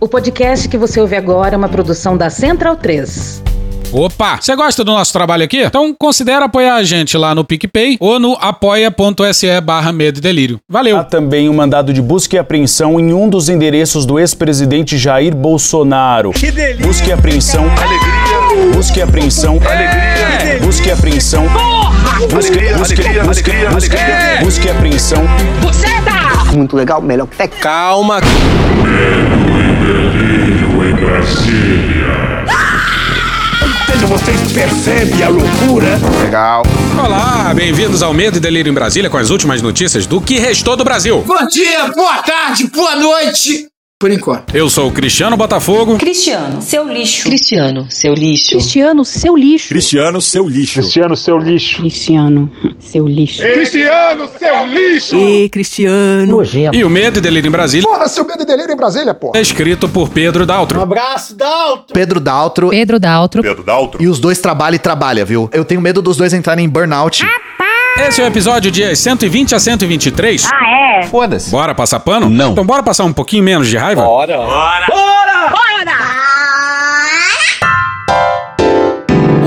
O podcast que você ouve agora é uma produção da Central 3. Opa! Você gosta do nosso trabalho aqui? Então considere apoiar a gente lá no PicPay ou no apoia.se barra medo e delírio. Valeu! Há também um mandado de busca e apreensão em um dos endereços do ex-presidente Jair Bolsonaro. Que delícia! Busca e apreensão. Alegria! Busca e apreensão. Alegria! Busca e apreensão. Busca, Alegria, busca, alegria, busca, alegria, busca, alegria. busca e apreensão. Muito legal, melhor que Tec. Calma. Vocês percebem a loucura? Legal. Olá, bem-vindos ao Medo e Delírio em Brasília com as últimas notícias do que restou do Brasil. Bom dia, boa tarde, boa noite. Por enquanto. Eu sou o Cristiano Botafogo. Cristiano, seu lixo. Cristiano, seu lixo. Cristiano, seu lixo. Cristiano, seu lixo. Cristiano, seu lixo. Cristiano, seu lixo. Cristiano, seu lixo! E Cristiano. Nojento. E o Medo e Delírio em Brasília Porra, seu medo e delírio em Brasília, porra! é escrito por Pedro Daltro. abraço, Dalton! Pedro Daltro. Pedro Daltro. Pedro Daltro. E os dois trabalham e trabalham, viu? Eu tenho medo dos dois entrarem em burnout. Esse é o episódio dias 120 a 123. Ah, é? Foda-se. Bora passar pano? Não. Então bora passar um pouquinho menos de raiva?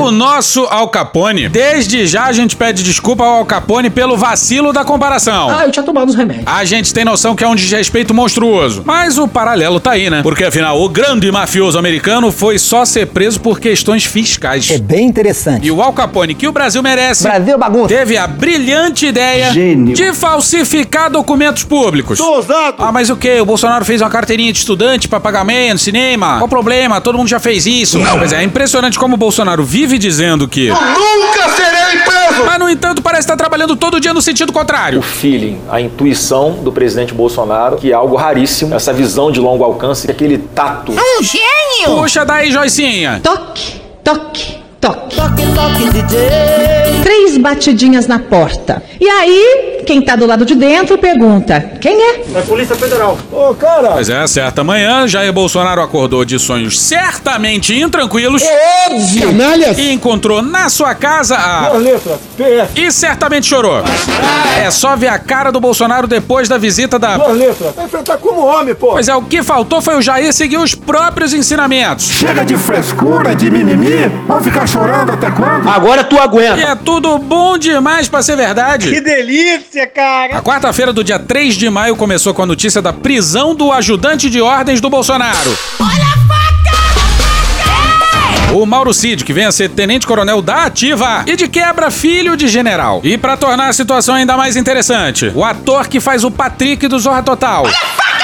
O nosso Al Capone. Desde já a gente pede desculpa ao Al Capone pelo vacilo da comparação. Ah, eu tinha tomado os remédios. A gente tem noção que é um desrespeito monstruoso. Mas o paralelo tá aí, né? Porque afinal, o grande mafioso americano foi só ser preso por questões fiscais. É bem interessante. E o Al Capone que o Brasil merece Brasil bagunça. teve a brilhante ideia Gênio. de falsificar documentos públicos. Tô ousado! Ah, mas o que? O Bolsonaro fez uma carteirinha de estudante pra pagar meia no cinema? Qual o problema? Todo mundo já fez isso. Pois é, é impressionante como o Bolsonaro vive dizendo que. Nunca serei preso! Mas, no entanto, parece estar trabalhando todo dia no sentido contrário. feeling, a intuição do presidente Bolsonaro, que é algo raríssimo, essa visão de longo alcance, aquele tato. Um gênio! Puxa daí, Joicinha. Toque, toque, toque. Três batidinhas na porta. E aí, quem tá do lado de dentro pergunta: quem é? É Polícia Federal. Ô, cara! Pois é, certa manhã, Jair Bolsonaro acordou de sonhos certamente intranquilos Óbvio! Canalhas! e encontrou na sua casa a. Duas letras, PS. E certamente chorou. É só ver a cara do Bolsonaro depois da visita da. Duas letras. Vai enfrentar como homem, pô! Pois é, o que faltou foi o Jair seguir os próprios ensinamentos. Chega de frescura, de mimimi! Vamos ficar chorando até quando? Agora tu E aguenta. é tudo bom demais pra ser verdade. delícia, cara! A quarta-feira do dia 3 de maio começou com a notícia da prisão do ajudante de ordens do Bolsonaro. O Mauro Cid, que vem a ser tenente-coronel da Ativa e de quebra filho de general. E pra tornar a situação ainda mais interessante, o ator que faz o Patrick do Zorra Total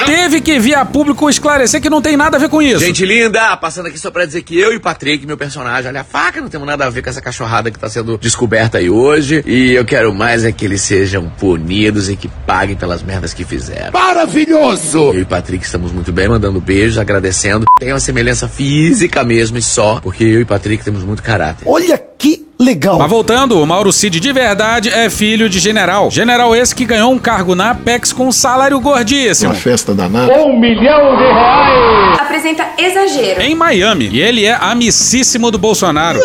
teve que vir a público esclarecer que não tem nada a ver com isso. Gente linda, passando aqui só pra dizer que eu e o Patrick, meu personagem, olha a faca, não temos nada a ver com essa cachorrada que tá sendo descoberta aí hoje. E eu quero mais é que eles sejam punidos e que paguem pelas merdas que fizeram. Maravilhoso! Eu e o Patrick estamos muito bem, mandando beijos, agradecendo. Tem uma semelhança física mesmo e só, porque eu e o Patrick temos muito caráter. Olha que legal! Mas voltando, o Mauro Cid de verdade é filho de general. General esse que ganhou um cargo na Apex com um salário gordíssimo. festa danada. Um milhão de reais! Apresenta exagero. Em Miami. E ele é amicíssimo do Bolsonaro.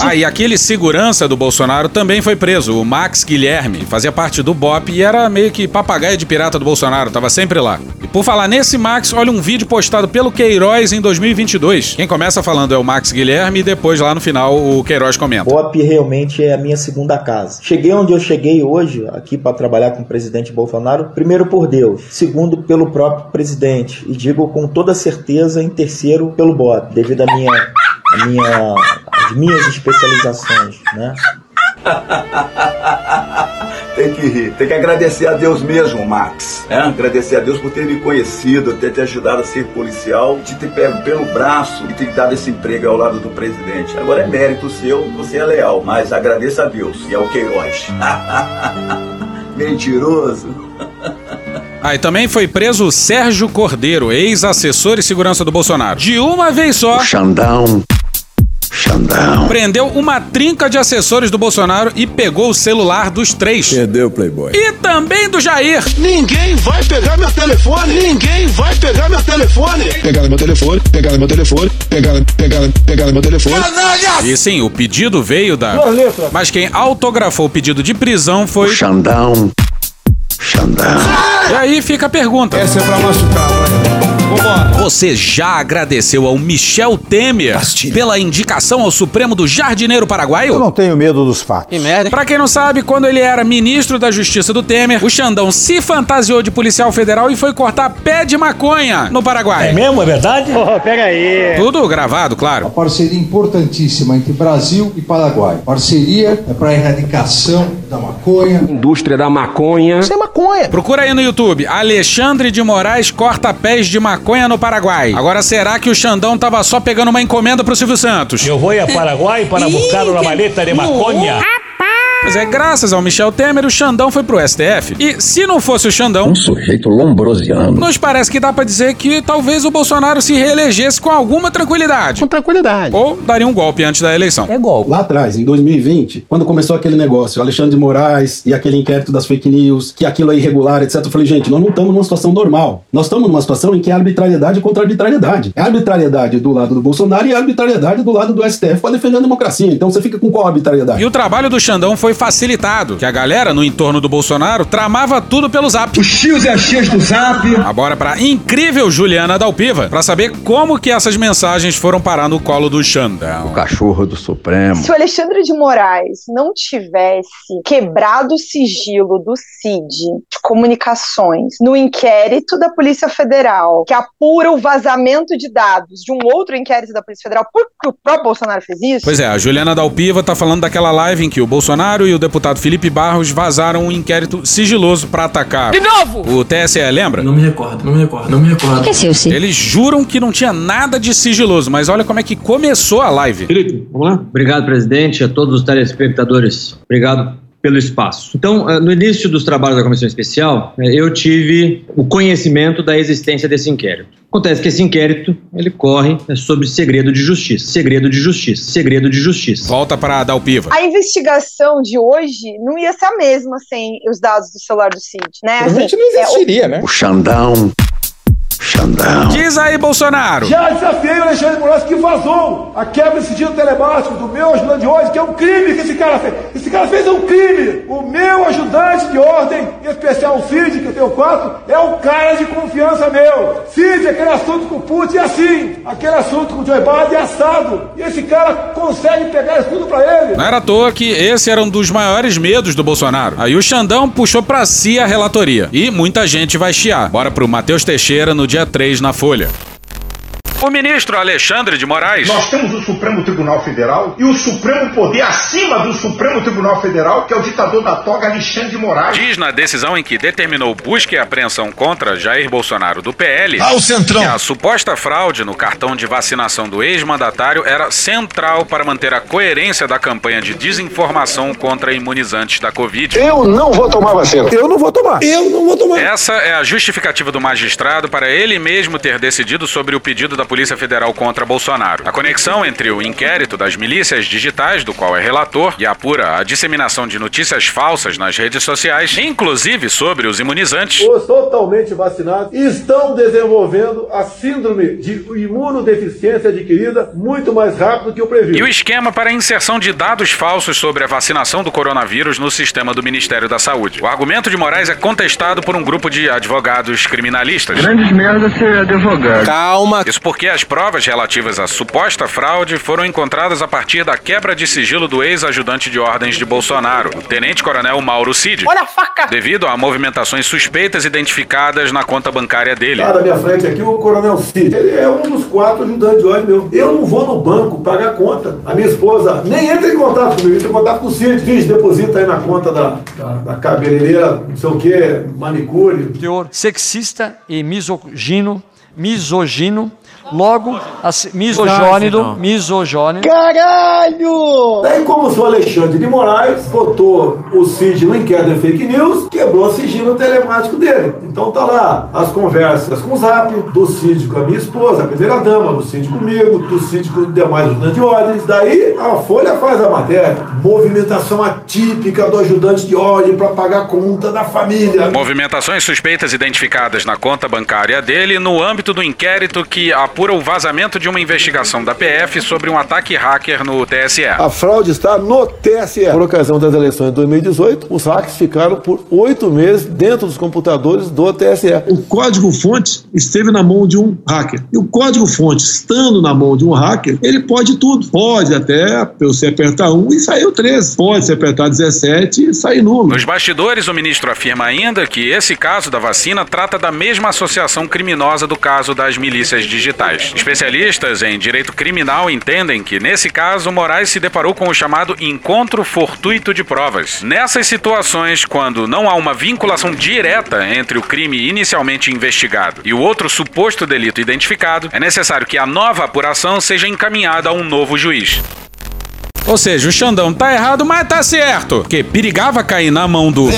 Ah, e aquele segurança do Bolsonaro também foi preso, o Max Guilherme. Fazia parte do BOP e era meio que papagaio de pirata do Bolsonaro, tava sempre lá. E por falar nesse Max, olha um vídeo postado pelo Queiroz em 2022. Quem começa falando é o Max Guilherme e depois lá no final o Queiroz comenta. BOP realmente é a minha segunda casa. Cheguei onde eu cheguei hoje, aqui para trabalhar com o presidente Bolsonaro, primeiro por Deus, segundo pelo próprio presidente, e digo com toda certeza em terceiro pelo BOP, devido à minha, à minha, às minhas especializações, né? Tem que rir, tem que agradecer a Deus mesmo, Max. É? Agradecer a Deus por ter me conhecido, ter te ajudado a ser policial, de ter pego pelo braço e ter dado esse emprego ao lado do presidente. Agora é mérito seu, você é leal, mas agradeça a Deus e ao Queiroz. Mentiroso. Ah, e também foi preso o Sérgio Cordeiro, ex-assessor e segurança do Bolsonaro. De uma vez só, Xandão. Xandão. prendeu uma trinca de assessores do Bolsonaro e pegou o celular dos três. Perdeu, Playboy. E também do Jair. Ninguém vai pegar meu telefone! Ninguém vai pegar meu telefone! Pegaram meu telefone, pegaram meu telefone, pegaram, pegaram, pegaram meu telefone. Canalhas! E sim, o pedido veio da. Mas quem autografou o pedido de prisão foi. Xandão. Xandão. E aí fica a pergunta: Essa é pra machucar, vai. Você já agradeceu ao Michel Temer pela indicação ao Supremo do Jardineiro Paraguaio? Eu não tenho medo dos fatos. Que merda. Pra quem não sabe, quando ele era ministro da Justiça do Temer, o Xandão se fantasiou de policial federal e foi cortar pé de maconha no Paraguai. É mesmo? É verdade? Oh, pega aí. Tudo gravado, claro. Uma parceria importantíssima entre Brasil e Paraguai. Parceria é para a erradicação da maconha. Indústria da maconha. Isso é maconha. Procura aí no YouTube. Alexandre de Moraes corta pés de maconha no Paraguai. Agora, será que o Xandão tava só pegando uma encomenda pro Silvio Santos? Eu vou a Paraguai para buscar uma maleta de maconha. Mas é graças ao Michel Temer, o Xandão foi pro STF. E se não fosse o Xandão. Um sujeito lombrosiano. Nos parece que dá pra dizer que talvez o Bolsonaro se reelegesse com alguma tranquilidade. Com tranquilidade. Ou daria um golpe antes da eleição. É golpe. Lá atrás, em 2020, quando começou aquele negócio, Alexandre de Moraes e aquele inquérito das fake news, que aquilo é irregular, etc. Eu falei, gente, nós não estamos numa situação normal. Nós estamos numa situação em que é arbitrariedade contra arbitrariedade. É arbitrariedade do lado do Bolsonaro e arbitrariedade do lado do STF para defender a democracia. Então você fica com qual arbitrariedade? E o trabalho do Xandão foi facilitado, que a galera no entorno do Bolsonaro tramava tudo pelo zap. Os tios e as tias do zap. Agora pra incrível Juliana Dalpiva, pra saber como que essas mensagens foram parar no colo do Xandão. O cachorro do Supremo. Se o Alexandre de Moraes não tivesse quebrado o sigilo do CID de comunicações no inquérito da Polícia Federal, que apura o vazamento de dados de um outro inquérito da Polícia Federal, porque o próprio Bolsonaro fez isso? Pois é, a Juliana Dalpiva tá falando daquela live em que o Bolsonaro e o deputado Felipe Barros vazaram um inquérito sigiloso pra atacar. De novo! O TSE, lembra? Não me recordo, não me recordo, não me recordo. que seu, sim? Eles juram que não tinha nada de sigiloso, mas olha como é que começou a live. Felipe, vamos lá? Obrigado, presidente, a todos os telespectadores. Obrigado pelo espaço. Então, eh, no início dos trabalhos da comissão especial, eh, eu tive o conhecimento da existência desse inquérito. Acontece que esse inquérito, ele corre eh, sobre segredo de justiça, segredo de justiça, segredo de justiça. Volta para Dalpiva. A investigação de hoje não ia ser a mesma sem os dados do celular do CID, né? Provavelmente Assim, não é, o- existiria, né? O Xandão. Xandão. Diz aí, Bolsonaro. Já desafiei o Alexandre de Moraes que vazou a quebra de sigilo telemático do meu ajudante de ordem, que é um crime que esse cara fez. Esse cara fez um crime. O meu ajudante de ordem, em especial o Cid, que eu tenho quatro, é um cara de confiança meu. Cid, aquele assunto com o Putin é assim. Aquele assunto com o Joe Biden é assado. E esse cara consegue pegar isso tudo pra ele. Não era à toa que esse era um dos maiores medos do Bolsonaro. Aí o Xandão puxou pra si a relatoria. E muita gente vai chiar. Bora pro Matheus Teixeira no dia 3 na Folha. O ministro Alexandre de Moraes. Nós temos o Supremo Tribunal Federal e o Supremo Poder acima do Supremo Tribunal Federal, que é o ditador da toga Alexandre de Moraes. Diz na decisão em que determinou busca e apreensão contra Jair Bolsonaro do PL Ah, o Centrão. que a suposta fraude no cartão de vacinação do ex-mandatário era central para manter a coerência da campanha de desinformação contra imunizantes da Covid. Eu não vou tomar vacina. Eu não vou tomar. Eu não vou tomar. Essa é a justificativa do magistrado para ele mesmo ter decidido sobre o pedido da Polícia Federal contra Bolsonaro. A conexão entre o inquérito das milícias digitais, do qual é relator, e apura a disseminação de notícias falsas nas redes sociais, inclusive sobre os imunizantes, Os totalmente vacinados estão desenvolvendo a síndrome de imunodeficiência adquirida muito mais rápido que o previsto. e o esquema para a inserção de dados falsos sobre a vacinação do coronavírus no sistema do Ministério da Saúde. O argumento de Moraes é contestado por um grupo de advogados criminalistas. Grandes merda ser advogado. Calma. Isso porque as provas relativas à suposta fraude foram encontradas a partir da quebra de sigilo do ex-ajudante de ordens de Bolsonaro, o tenente-coronel Mauro Cid. Olha a faca! Devido a movimentações suspeitas identificadas na conta bancária dele. Lá na minha frente aqui, o Coronel Cid. Ele é um dos quatro ajudantes de ordem meu. Eu não vou no banco pagar conta. A minha esposa nem entra em contato comigo, entra em contato com o Cid. Cid, deposita aí na conta da, da, da cabeleireira, não sei o que, manicure. Teor sexista e misogino, misogino, logo, misogônido, misogônido. Caralho! Daí, como o Alexandre de Moraes botou o Cid no inquérito de fake news, quebrou o sigilo telemático dele. Então tá lá as conversas com o Zap, do Cid com a minha esposa, a primeira dama, do Cid comigo, do Cid com os demais ajudantes de ordens. Daí a Folha faz a matéria. Movimentação atípica do ajudante de ordem para pagar a conta da família. Movimentações suspeitas identificadas na conta bancária dele no âmbito do inquérito que apura apura o vazamento de uma investigação da PF sobre um ataque hacker no TSE. A fraude está no TSE. Por ocasião das eleições de 2018, os hacks ficaram por oito meses dentro dos computadores do TSE. O código-fonte esteve na mão de um hacker. E o código-fonte, estando na mão de um hacker, ele pode tudo. Pode até você apertar um e sair o 13. Pode se apertar 17 e sair nulo. Nos bastidores, o ministro afirma ainda que esse caso da vacina trata da mesma associação criminosa do caso das milícias digitais. Especialistas em direito criminal entendem que, nesse caso, Moraes se deparou com o chamado encontro fortuito de provas. Nessas situações, quando não há uma vinculação direta entre o crime inicialmente investigado e o outro suposto delito identificado, é necessário que a nova apuração seja encaminhada a um novo juiz. Ou seja, o Xandão tá errado, mas tá certo. Que perigava cair na mão do.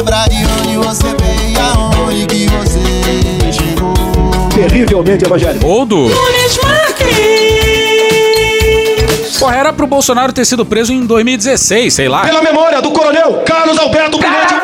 Terrivelmente evangélico. Ou do. Porra, era pro Bolsonaro ter sido preso em 2016, sei lá. Pela memória do coronel Carlos Alberto Pinheiro.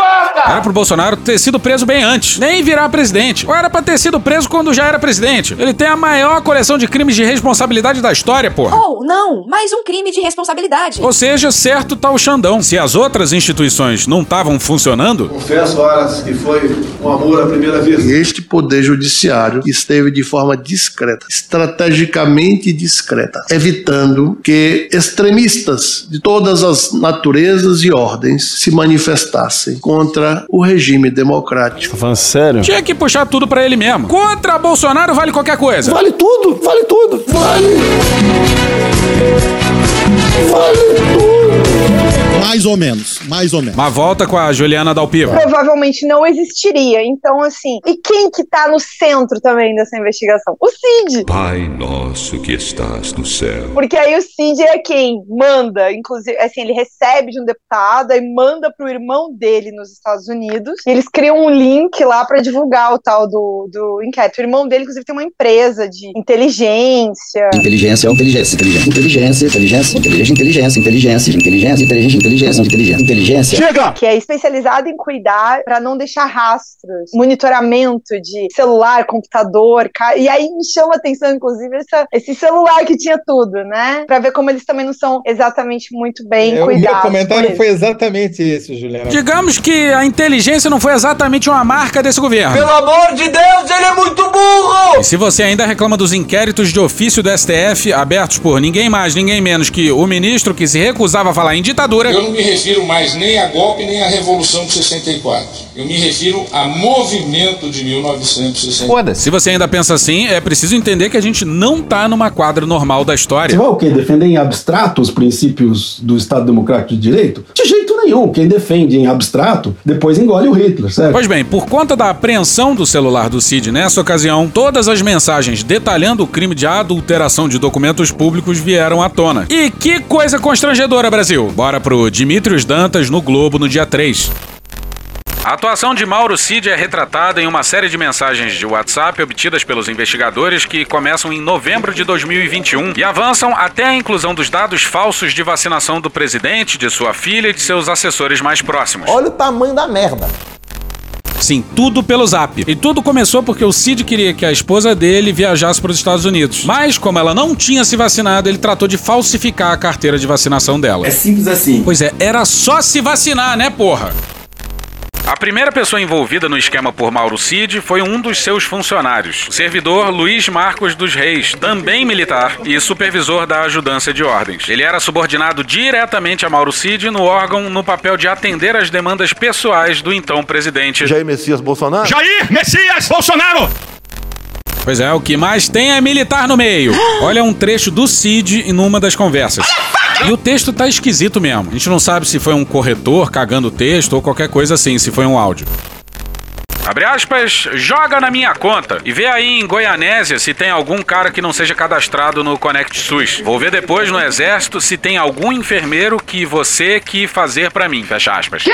Era pro Bolsonaro ter sido preso bem antes, nem virar presidente. Ou era pra ter sido preso quando já era presidente. Ele tem a maior coleção de crimes de responsabilidade da história, porra. Oh, não, mais um crime de responsabilidade. Ou seja, certo tá o Xandão. Se as outras instituições não estavam funcionando, Confesso, horas, que foi um amor à primeira vista. Este poder judiciário esteve de forma discreta, estrategicamente discreta, evitando que extremistas de todas as naturezas e ordens se manifestassem contra o regime democrático. Tá falando sério? tinha que puxar tudo pra ele mesmo. Contra Bolsonaro vale qualquer coisa. Vale tudo, vale tudo, vale. Vale tudo. Mais ou menos, mais ou menos. Mas volta com a Juliana Dalpiva. provavelmente não existiria. Então, assim, e quem que tá no centro também dessa investigação? O Cid. Pai nosso que estás no céu. Porque aí o Cid é quem manda, inclusive, assim, ele recebe de um deputado e manda pro irmão dele nos Estados Unidos. E eles criam um link lá pra divulgar o tal do, do inquérito. O irmão dele, inclusive, tem uma empresa de inteligência. Inteligência, inteligência, inteligência, inteligência, inteligência, inteligência, inteligência, inteligência, inteligência, inteligência, inteligência, inteligência, inteligência. Chega! Que é especializada em cuidar pra não deixar rastros, monitoramento de celular, computador, ca- e aí me chama a atenção, inclusive, essa- esse celular que tinha tudo, né? Pra ver como eles também não são exatamente muito bem É, o meu cuidados. comentário foi isso. exatamente esse, Juliana. Digamos que a inteligência não foi exatamente uma marca desse governo. amor de Deus, ele é muito burro! E se você ainda reclama dos inquéritos de ofício do STF abertos por ninguém mais, ninguém menos que o ministro que se recusava a falar em ditadura, Eu não me refiro mais nem a golpe nem à Revolução de 64. Eu me refiro a movimento de 1964. se você ainda pensa assim, é preciso entender que a gente não tá numa quadra normal da Você história. vai o quê? Defender em abstrato os princípios do Estado Democrático de Direito? De jeito nenhum. Quem defende em abstrato, depois engole o Hitler, certo? Pois bem, por conta da apreensão do celular do Cid nessa ocasião, todas as mensagens detalhando o crime de adulteração de documentos públicos vieram à tona. E que coisa constrangedora, Brasil! Bora pro Dimitrios Dantas no Globo no dia 3. A atuação de Mauro Cid é retratada em uma série de mensagens de WhatsApp obtidas pelos investigadores que começam em novembro de 2021 e avançam até a inclusão dos dados falsos de vacinação do presidente, de sua filha e de seus assessores mais próximos. Olha o tamanho da merda. Sim, tudo pelo zap. E tudo começou porque o Cid queria que a esposa dele viajasse para os Estados Unidos. Mas, como ela não tinha se vacinado, ele tratou de falsificar a carteira de vacinação dela. É simples assim. Pois é, era só se vacinar, né, porra? A primeira pessoa envolvida no esquema por Mauro Cid foi um dos seus funcionários, o servidor Luiz Marcos dos Reis, também militar e supervisor da ajudância de ordens. Ele era subordinado diretamente a Mauro Cid no órgão no papel de atender às demandas pessoais do então presidente Jair Messias Bolsonaro. Jair Messias Bolsonaro! Pois é, o que mais tem é militar no meio. Olha um trecho do Cid em numa das conversas. E o texto tá esquisito mesmo. A gente não sabe se foi um corretor cagando o texto ou qualquer coisa assim, se foi um áudio. Abre aspas, joga na minha conta e vê aí em Goianésia se tem algum cara que não seja cadastrado no Connect SUS. Vou ver depois no exército se tem algum enfermeiro que você que fazer pra mim, fecha aspas.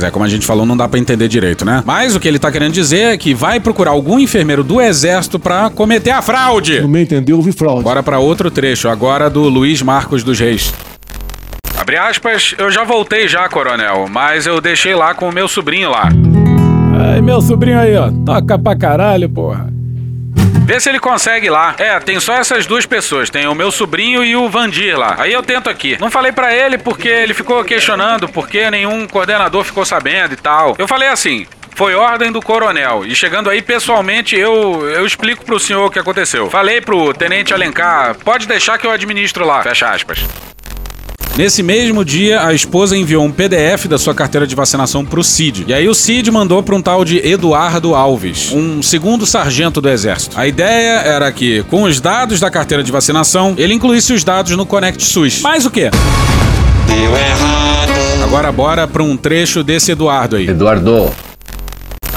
Pois é, como a gente falou, não dá pra entender direito, né? Mas o que ele tá querendo dizer é que vai procurar algum enfermeiro do exército pra cometer a fraude. No meu entender, houve fraude. Bora pra outro trecho, agora do Luiz Marcos dos Reis. Abre aspas, eu já voltei já, coronel, mas eu deixei lá com o meu sobrinho lá. Ai, meu sobrinho aí, ó. Toca pra caralho, porra. Vê se ele consegue lá. É, tem só essas duas pessoas. Tem o meu sobrinho e o Vandir lá. Aí eu tento aqui. Não falei pra ele porque ele ficou questionando porque nenhum coordenador ficou sabendo e tal. Eu falei assim. Foi ordem do coronel. E chegando aí, pessoalmente, eu, eu explico pro senhor o que aconteceu. Falei pro tenente Alencar, pode deixar que eu administro lá. Fecha aspas. Nesse mesmo dia, a esposa enviou um PDF da sua carteira de vacinação pro Cid. E aí o Cid mandou para um tal de Eduardo Alves, um segundo sargento do exército. A ideia era que, com os dados da carteira de vacinação, ele incluísse os dados no Connect SUS. Mas o quê? Deu errado. Agora bora para um trecho desse Eduardo aí. Eduardo.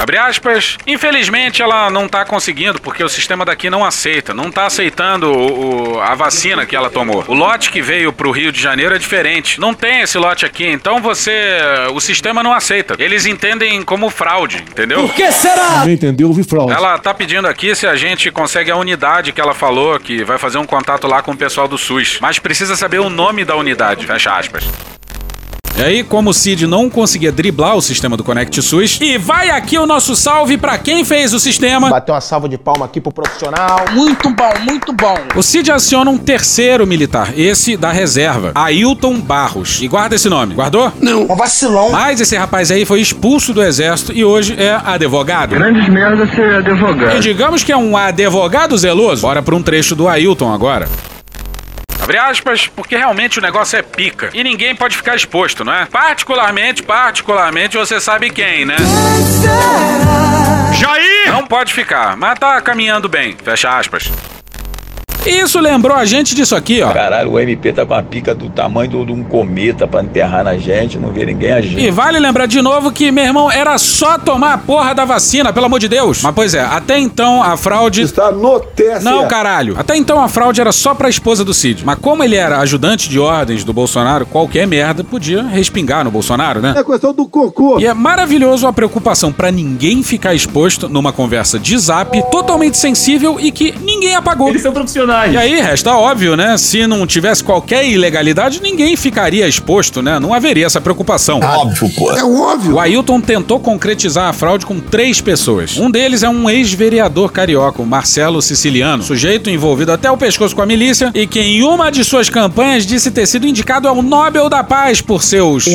Abre aspas. Infelizmente ela não tá conseguindo, porque o sistema daqui não aceita. Não tá aceitando o, o- a vacina que ela tomou. O lote que veio pro Rio de Janeiro é diferente. Não tem esse lote aqui, então você. O sistema não aceita. Eles entendem como fraude, entendeu? Por que será? Não entendeu, houve fraude. Ela tá pedindo aqui se a gente consegue a unidade que ela falou, que vai fazer um contato lá com o pessoal do SUS. Mas precisa saber o nome da unidade. Fecha aspas. E aí, como o Cid não conseguia driblar o sistema do Connect SUS, e vai aqui o nosso salve pra quem fez o sistema. Bateu uma salva de palma aqui pro profissional. Muito bom, muito bom. O Cid aciona um terceiro militar, esse da reserva, Ailton Barros. E guarda esse nome, guardou? Não. Um vacilão. Mas esse rapaz aí foi expulso do exército e hoje é advogado. Grandes merda ser advogado. E digamos que é um advogado zeloso. Bora pra um trecho do Ailton agora. Abre aspas, porque realmente o negócio é pica. E ninguém pode ficar exposto, não é? Particularmente, particularmente, você sabe quem, né? Jair! Não pode ficar, mas tá caminhando bem. Fecha aspas. Isso lembrou a gente disso aqui, ó. Caralho, o MP tá com a pica do tamanho do- de um cometa pra enterrar na gente, não vê ninguém agindo. E vale lembrar de novo que, meu irmão, era só tomar a porra da vacina, pelo amor de Deus. Mas, pois é, até então a fraude. Está no TSE. Não, caralho. Até então a fraude era só pra esposa do Cid. Mas como ele era ajudante de ordens do Bolsonaro, qualquer merda podia respingar no Bolsonaro, né? É questão do cocô. E é maravilhoso a preocupação pra ninguém ficar exposto numa conversa de zap totalmente sensível e que ninguém apagou. Eles são profissionais. E aí, resta óbvio, né? Se não tivesse qualquer ilegalidade, ninguém ficaria exposto, né? Não haveria essa preocupação. Óbvio, pô. É óbvio. O Ailton tentou concretizar a fraude com três pessoas. Um deles é um ex-vereador carioca, o Marcelo Siciliano, sujeito envolvido até o pescoço com a milícia e que em uma de suas campanhas disse ter sido indicado ao Nobel da Paz por seus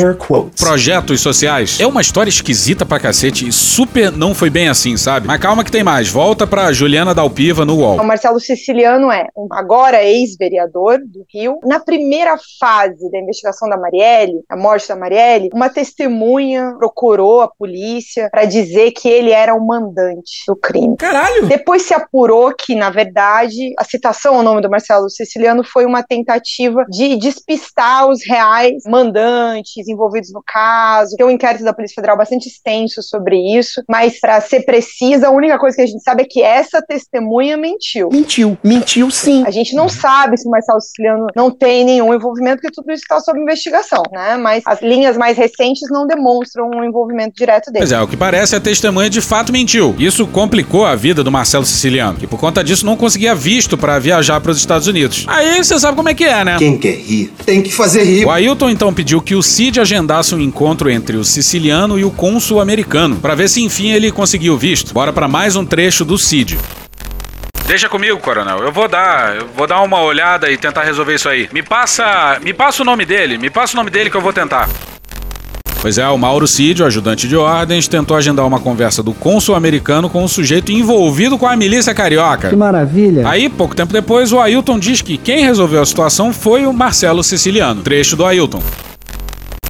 projetos sociais. É uma história esquisita pra cacete e super não foi bem assim, sabe? Mas calma que tem mais. Volta pra Juliana Dalpiva no UOL. O Marcelo Siciliano é agora ex-vereador do Rio. Na primeira fase da investigação da Marielle, a morte da Marielle, uma testemunha procurou a polícia para dizer que ele era o mandante do crime. Caralho! Depois se apurou que, na verdade, a citação ao nome do Marcelo Siciliano foi uma tentativa de despistar os reais mandantes envolvidos no caso. Tem um inquérito da Polícia Federal bastante extenso sobre isso, mas para ser precisa, a única coisa que a gente sabe é que essa testemunha mentiu. Mentiu, mentiu sim. A gente não sabe se o Marcelo Siciliano não tem nenhum envolvimento, porque tudo isso está sob investigação, né? Mas as linhas mais recentes não demonstram um envolvimento direto dele. Pois é, o que parece a testemunha de fato mentiu. Isso complicou a vida do Marcelo Siciliano, que por conta disso não conseguia visto pra viajar para os Estados Unidos. Aí você sabe como é que é, né? Quem quer rir, tem que fazer rir. O Ailton então pediu que o Cid agendasse um encontro entre o siciliano e o cônsul americano, pra ver se enfim ele conseguiu visto. Bora pra mais um trecho do Cid. Deixa comigo, coronel. Eu vou dar, eu vou dar uma olhada e tentar resolver isso aí. Me passa, me passa o nome dele, me passa o nome dele que eu vou tentar. Pois é, o Mauro Cid, o ajudante de ordens, tentou agendar uma conversa do cônsul americano com o sujeito envolvido com a milícia carioca. Que maravilha. Aí, pouco tempo depois, o Ailton diz que quem resolveu a situação foi o Marcelo Siciliano. Trecho do Ailton.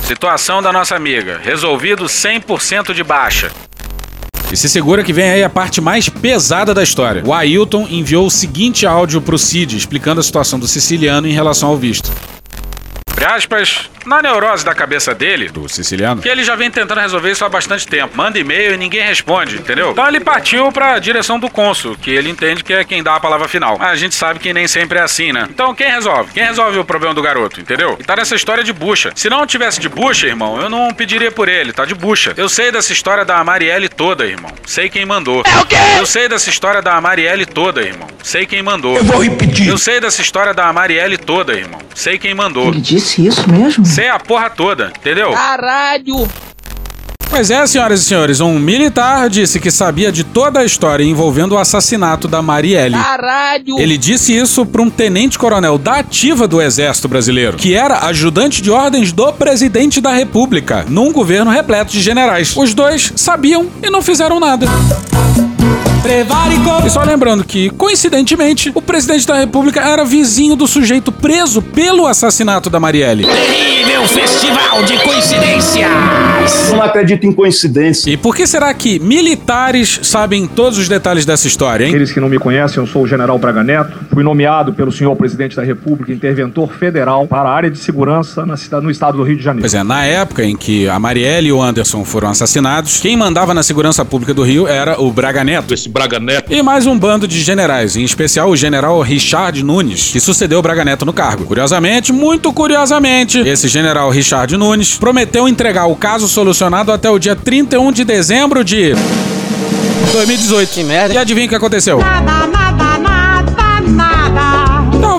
Situação da nossa amiga. Resolvido 100% de baixa. E se segura que vem aí a parte mais pesada da história. O Ailton enviou o seguinte áudio pro Cid explicando a situação do siciliano em relação ao visto. Abre aspas, na neurose da cabeça dele, do siciliano, que ele já vem tentando resolver isso há bastante tempo. Manda e-mail e ninguém responde, entendeu? Então ele partiu pra direção do cônsul, que ele entende que é quem dá a palavra final. Mas a gente sabe que nem sempre é assim, né? Então quem resolve? Quem resolve o problema do garoto, entendeu? E tá nessa história de bucha. Se não tivesse de bucha, irmão, eu não pediria por ele, tá de bucha. Eu sei dessa história da Marielle toda, irmão. Sei quem mandou. É o quê? Eu sei dessa história da Marielle toda, irmão. Sei quem mandou. Eu vou repetir. Eu sei dessa história da Marielle toda, irmão. Sei quem mandou. Ele disse isso mesmo? Sei a porra toda, entendeu? Caralho! Pois é, senhoras e senhores, um militar disse que sabia de toda a história envolvendo o assassinato da Marielle. Caralho! Ele disse isso para um tenente-coronel da ativa do Exército Brasileiro, que era ajudante de ordens do presidente da República, num governo repleto de generais. Os dois sabiam e não fizeram nada. Prevaricou. E só lembrando que, coincidentemente, o presidente da República era vizinho do sujeito preso pelo assassinato da Marielle. Terrível festival de coincidências! Não acredito em coincidência. E por que será que militares sabem todos os detalhes dessa história, hein? Aqueles que não me conhecem, eu sou o general Braga Neto. Fui nomeado pelo senhor presidente da República interventor federal para a área de segurança na cidade, no estado do Rio de Janeiro. Pois é, na época em que a Marielle e o Anderson foram assassinados, quem mandava na segurança pública do Rio era o Braga Neto. Esse Braga Neto. E mais um bando de generais, em especial o general Richard Nunes, que sucedeu o Braga Neto no cargo. Curiosamente, muito curiosamente, esse general Richard Nunes prometeu entregar o caso solucionado até o dia 31 de dezembro de 2018. Que merda. E adivinha o que aconteceu?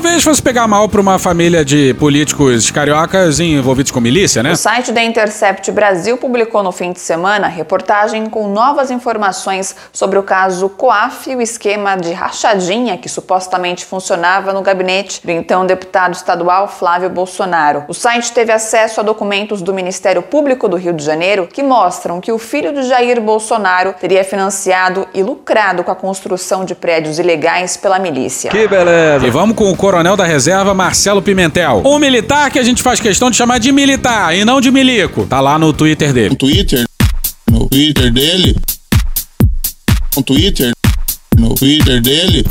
Talvez fosse pegar mal pra uma família de políticos cariocas envolvidos com milícia, né? O site da Intercept Brasil publicou no fim de semana reportagem com novas informações sobre o caso COAF e o esquema de rachadinha que supostamente funcionava no gabinete do então deputado estadual Flávio Bolsonaro. O site teve acesso a documentos do Ministério Público do Rio de Janeiro que mostram que o filho de Jair Bolsonaro teria financiado e lucrado com a construção de prédios ilegais pela milícia. Que beleza. E vamos com o coronel da reserva Marcelo Pimentel. Um militar que a gente faz questão de chamar de militar e não de milico. Tá lá no Twitter dele. No Twitter, no Twitter dele, no Twitter, no Twitter dele.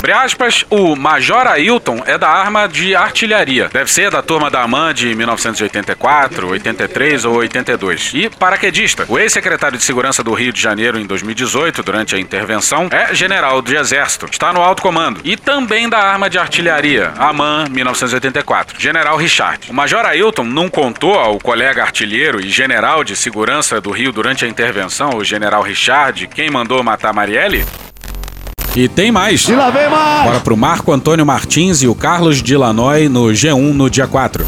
Abre aspas, o Major Ailton é da arma de artilharia. Deve ser da turma da AMAN de 1984, 83 ou 82. E paraquedista. O ex-secretário de Segurança do Rio de Janeiro em 2018, durante a intervenção, é general do Exército. Está no alto comando. E também da arma de artilharia, AMAN 1984. General Richard. O Major Ailton não contou ao colega artilheiro e general de segurança do Rio durante a intervenção, o general Richard, quem mandou matar Marielle? E tem mais. E lá vem mais. Bora pro Marco Antônio Martins e o Carlos Dilanoy no G1 no dia 4.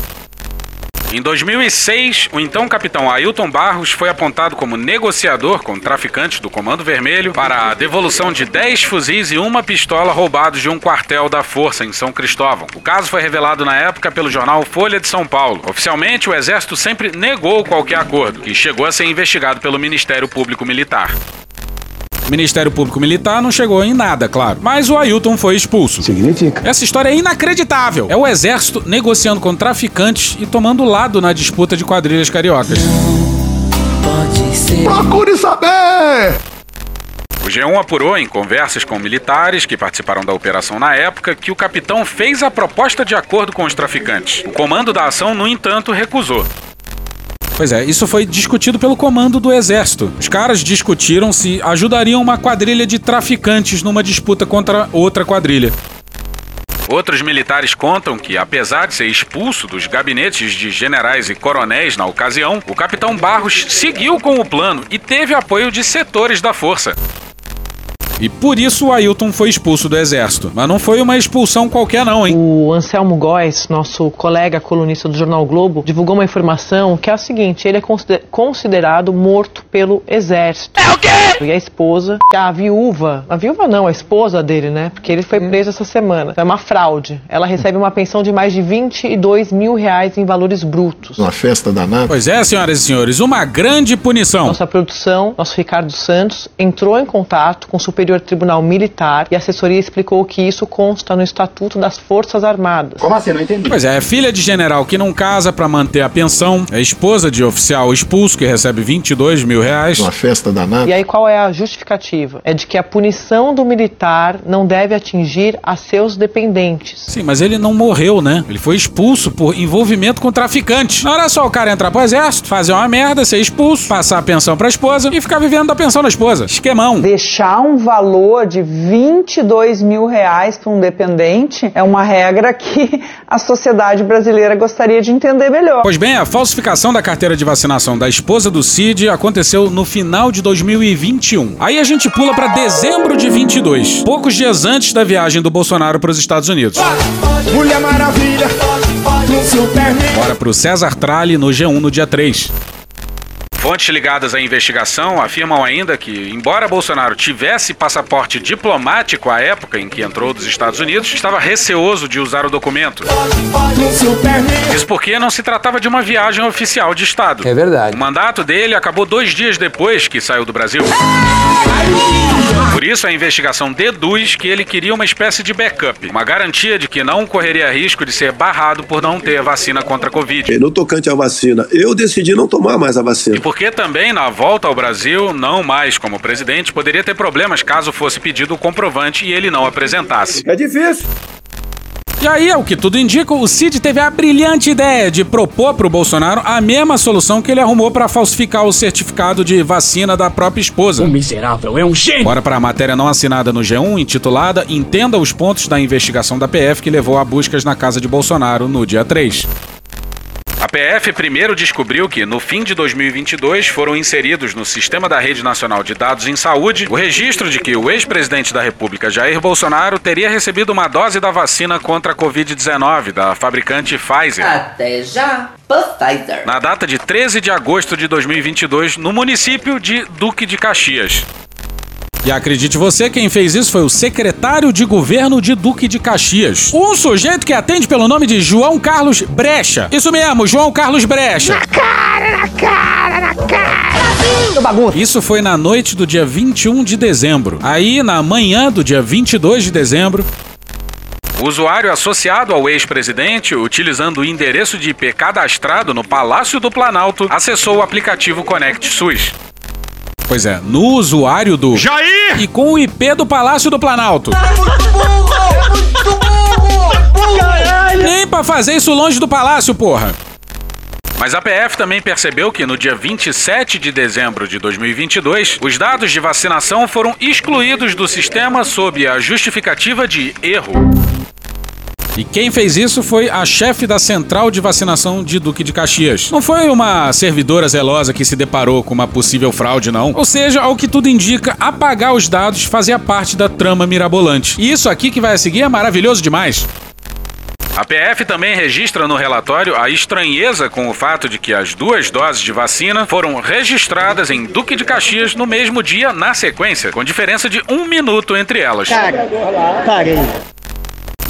Em 2006, o então capitão Ailton Barros foi apontado como negociador com traficantes do Comando Vermelho para a devolução de 10 fuzis e uma pistola roubados de um quartel da Força em São Cristóvão. O caso foi revelado na época pelo jornal Folha de São Paulo. Oficialmente, o Exército sempre negou qualquer acordo, que chegou a ser investigado pelo Ministério Público Militar. O Ministério Público Militar não chegou em nada, claro. Mas o Ailton foi expulso. Significa. Essa história é inacreditável. É o exército negociando com traficantes e tomando lado na disputa de quadrilhas cariocas. Procure saber! O G1 apurou em conversas com militares que participaram da operação na época que o capitão fez a proposta de acordo com os traficantes. O comando da ação, no entanto, recusou. Pois é, isso foi discutido pelo comando do exército. Os caras discutiram se ajudariam uma quadrilha de traficantes numa disputa contra outra quadrilha. Outros militares contam que, apesar de ser expulso dos gabinetes de generais e coronéis na ocasião, o capitão Barros seguiu com o plano e teve apoio de setores da força. E por isso o Ailton foi expulso do exército. Mas não foi uma expulsão qualquer, não, hein? O Anselmo Góes, nosso colega colunista do Jornal Globo, divulgou uma informação que é a seguinte: ele é considerado morto pelo exército. É o quê? E a esposa, a viúva, a viúva não, a esposa dele, né? Porque ele foi preso essa semana. É uma fraude. Ela recebe uma pensão de mais de 22 mil reais em valores brutos. Uma festa danada. Pois é, senhoras e senhores, uma grande punição. Nossa produção, nosso Ricardo Santos, entrou em contato com o Superior Tribunal Militar e a assessoria explicou que isso consta no Estatuto das Forças Armadas. Como assim? Não entendi. Pois é, é filha de general que não casa para manter a pensão, é esposa de oficial expulso que recebe 22 mil reais. Uma festa danada. E aí qual é a justificativa? É de que a punição do militar não deve atingir a seus dependentes. Sim, mas ele não morreu, né? Ele foi expulso por envolvimento com traficantes. Não era só o cara entrar pro exército, fazer uma merda, ser expulso, passar a pensão pra esposa e ficar vivendo da pensão da esposa. Esquemão. Deixar um valor de 22 mil reais para um dependente é uma regra que a sociedade brasileira gostaria de entender melhor. Pois bem, a falsificação da carteira de vacinação da esposa do Cid aconteceu no final de 2021. Aí a gente pula para dezembro de 22, poucos dias antes da viagem do Bolsonaro para os Estados Unidos. Mulher Maravilha. Bora pro César Tralli no G1 no dia 3. Fontes ligadas à investigação afirmam ainda que, embora Bolsonaro tivesse passaporte diplomático à época em que entrou dos Estados Unidos, estava receoso de usar o documento. Isso porque não se tratava de uma viagem oficial de Estado. É verdade. O mandato dele acabou dois dias depois que saiu do Brasil. Por isso, a investigação deduz que ele queria uma espécie de backup, uma garantia de que não correria risco de ser barrado por não ter vacina contra a Covid. No tocante à vacina, eu decidi não tomar mais a vacina. Porque também, na volta ao Brasil, não mais como presidente, poderia ter problemas caso fosse pedido o comprovante e ele não apresentasse. É difícil. E aí, ao que tudo indica, o Cid teve a brilhante ideia de propor para o Bolsonaro a mesma solução que ele arrumou para falsificar o certificado de vacina da própria esposa. O miserável é um gênio! Bora para a matéria não assinada no G1, intitulada Entenda os pontos da investigação da PF que levou a buscas na casa de Bolsonaro no dia 3. A PF primeiro descobriu que, no fim de 2022, foram inseridos no Sistema da Rede Nacional de Dados em Saúde o registro de que o ex-presidente da República, Jair Bolsonaro, teria recebido uma dose da vacina contra a Covid-19 da fabricante Pfizer. Até já, Pfizer. Na data de 13 de agosto de 2022, no município de Duque de Caxias. E acredite você, quem fez isso foi o secretário de governo de Duque de Caxias. Um sujeito que atende pelo nome de João Carlos Brecha. Isso mesmo, João Carlos Brecha. Na cara, na cara, na cara! Isso foi na noite do dia 21 de dezembro. Aí, na manhã do dia 22 de dezembro, o usuário associado ao ex-presidente, utilizando o endereço de IP cadastrado no Palácio do Planalto, acessou o aplicativo Conect SUS. Pois é, no usuário do Jair! e com o IP do Palácio do Planalto. Nem pra fazer isso longe do palácio, porra. Mas a PF também percebeu que no dia 27 de dezembro de 2022, os dados de vacinação foram excluídos do sistema sob a justificativa de erro. E quem fez isso foi a chefe da central de vacinação de Duque de Caxias. Não foi uma servidora zelosa que se deparou com uma possível fraude, não. Ou seja, ao que tudo indica, apagar os dados fazia parte da trama mirabolante. E isso aqui que vai a seguir é maravilhoso demais. A PF também registra no relatório a estranheza com o fato de que as duas doses de vacina foram registradas em Duque de Caxias no mesmo dia na sequência, com diferença de um minuto entre elas. Cara, parei.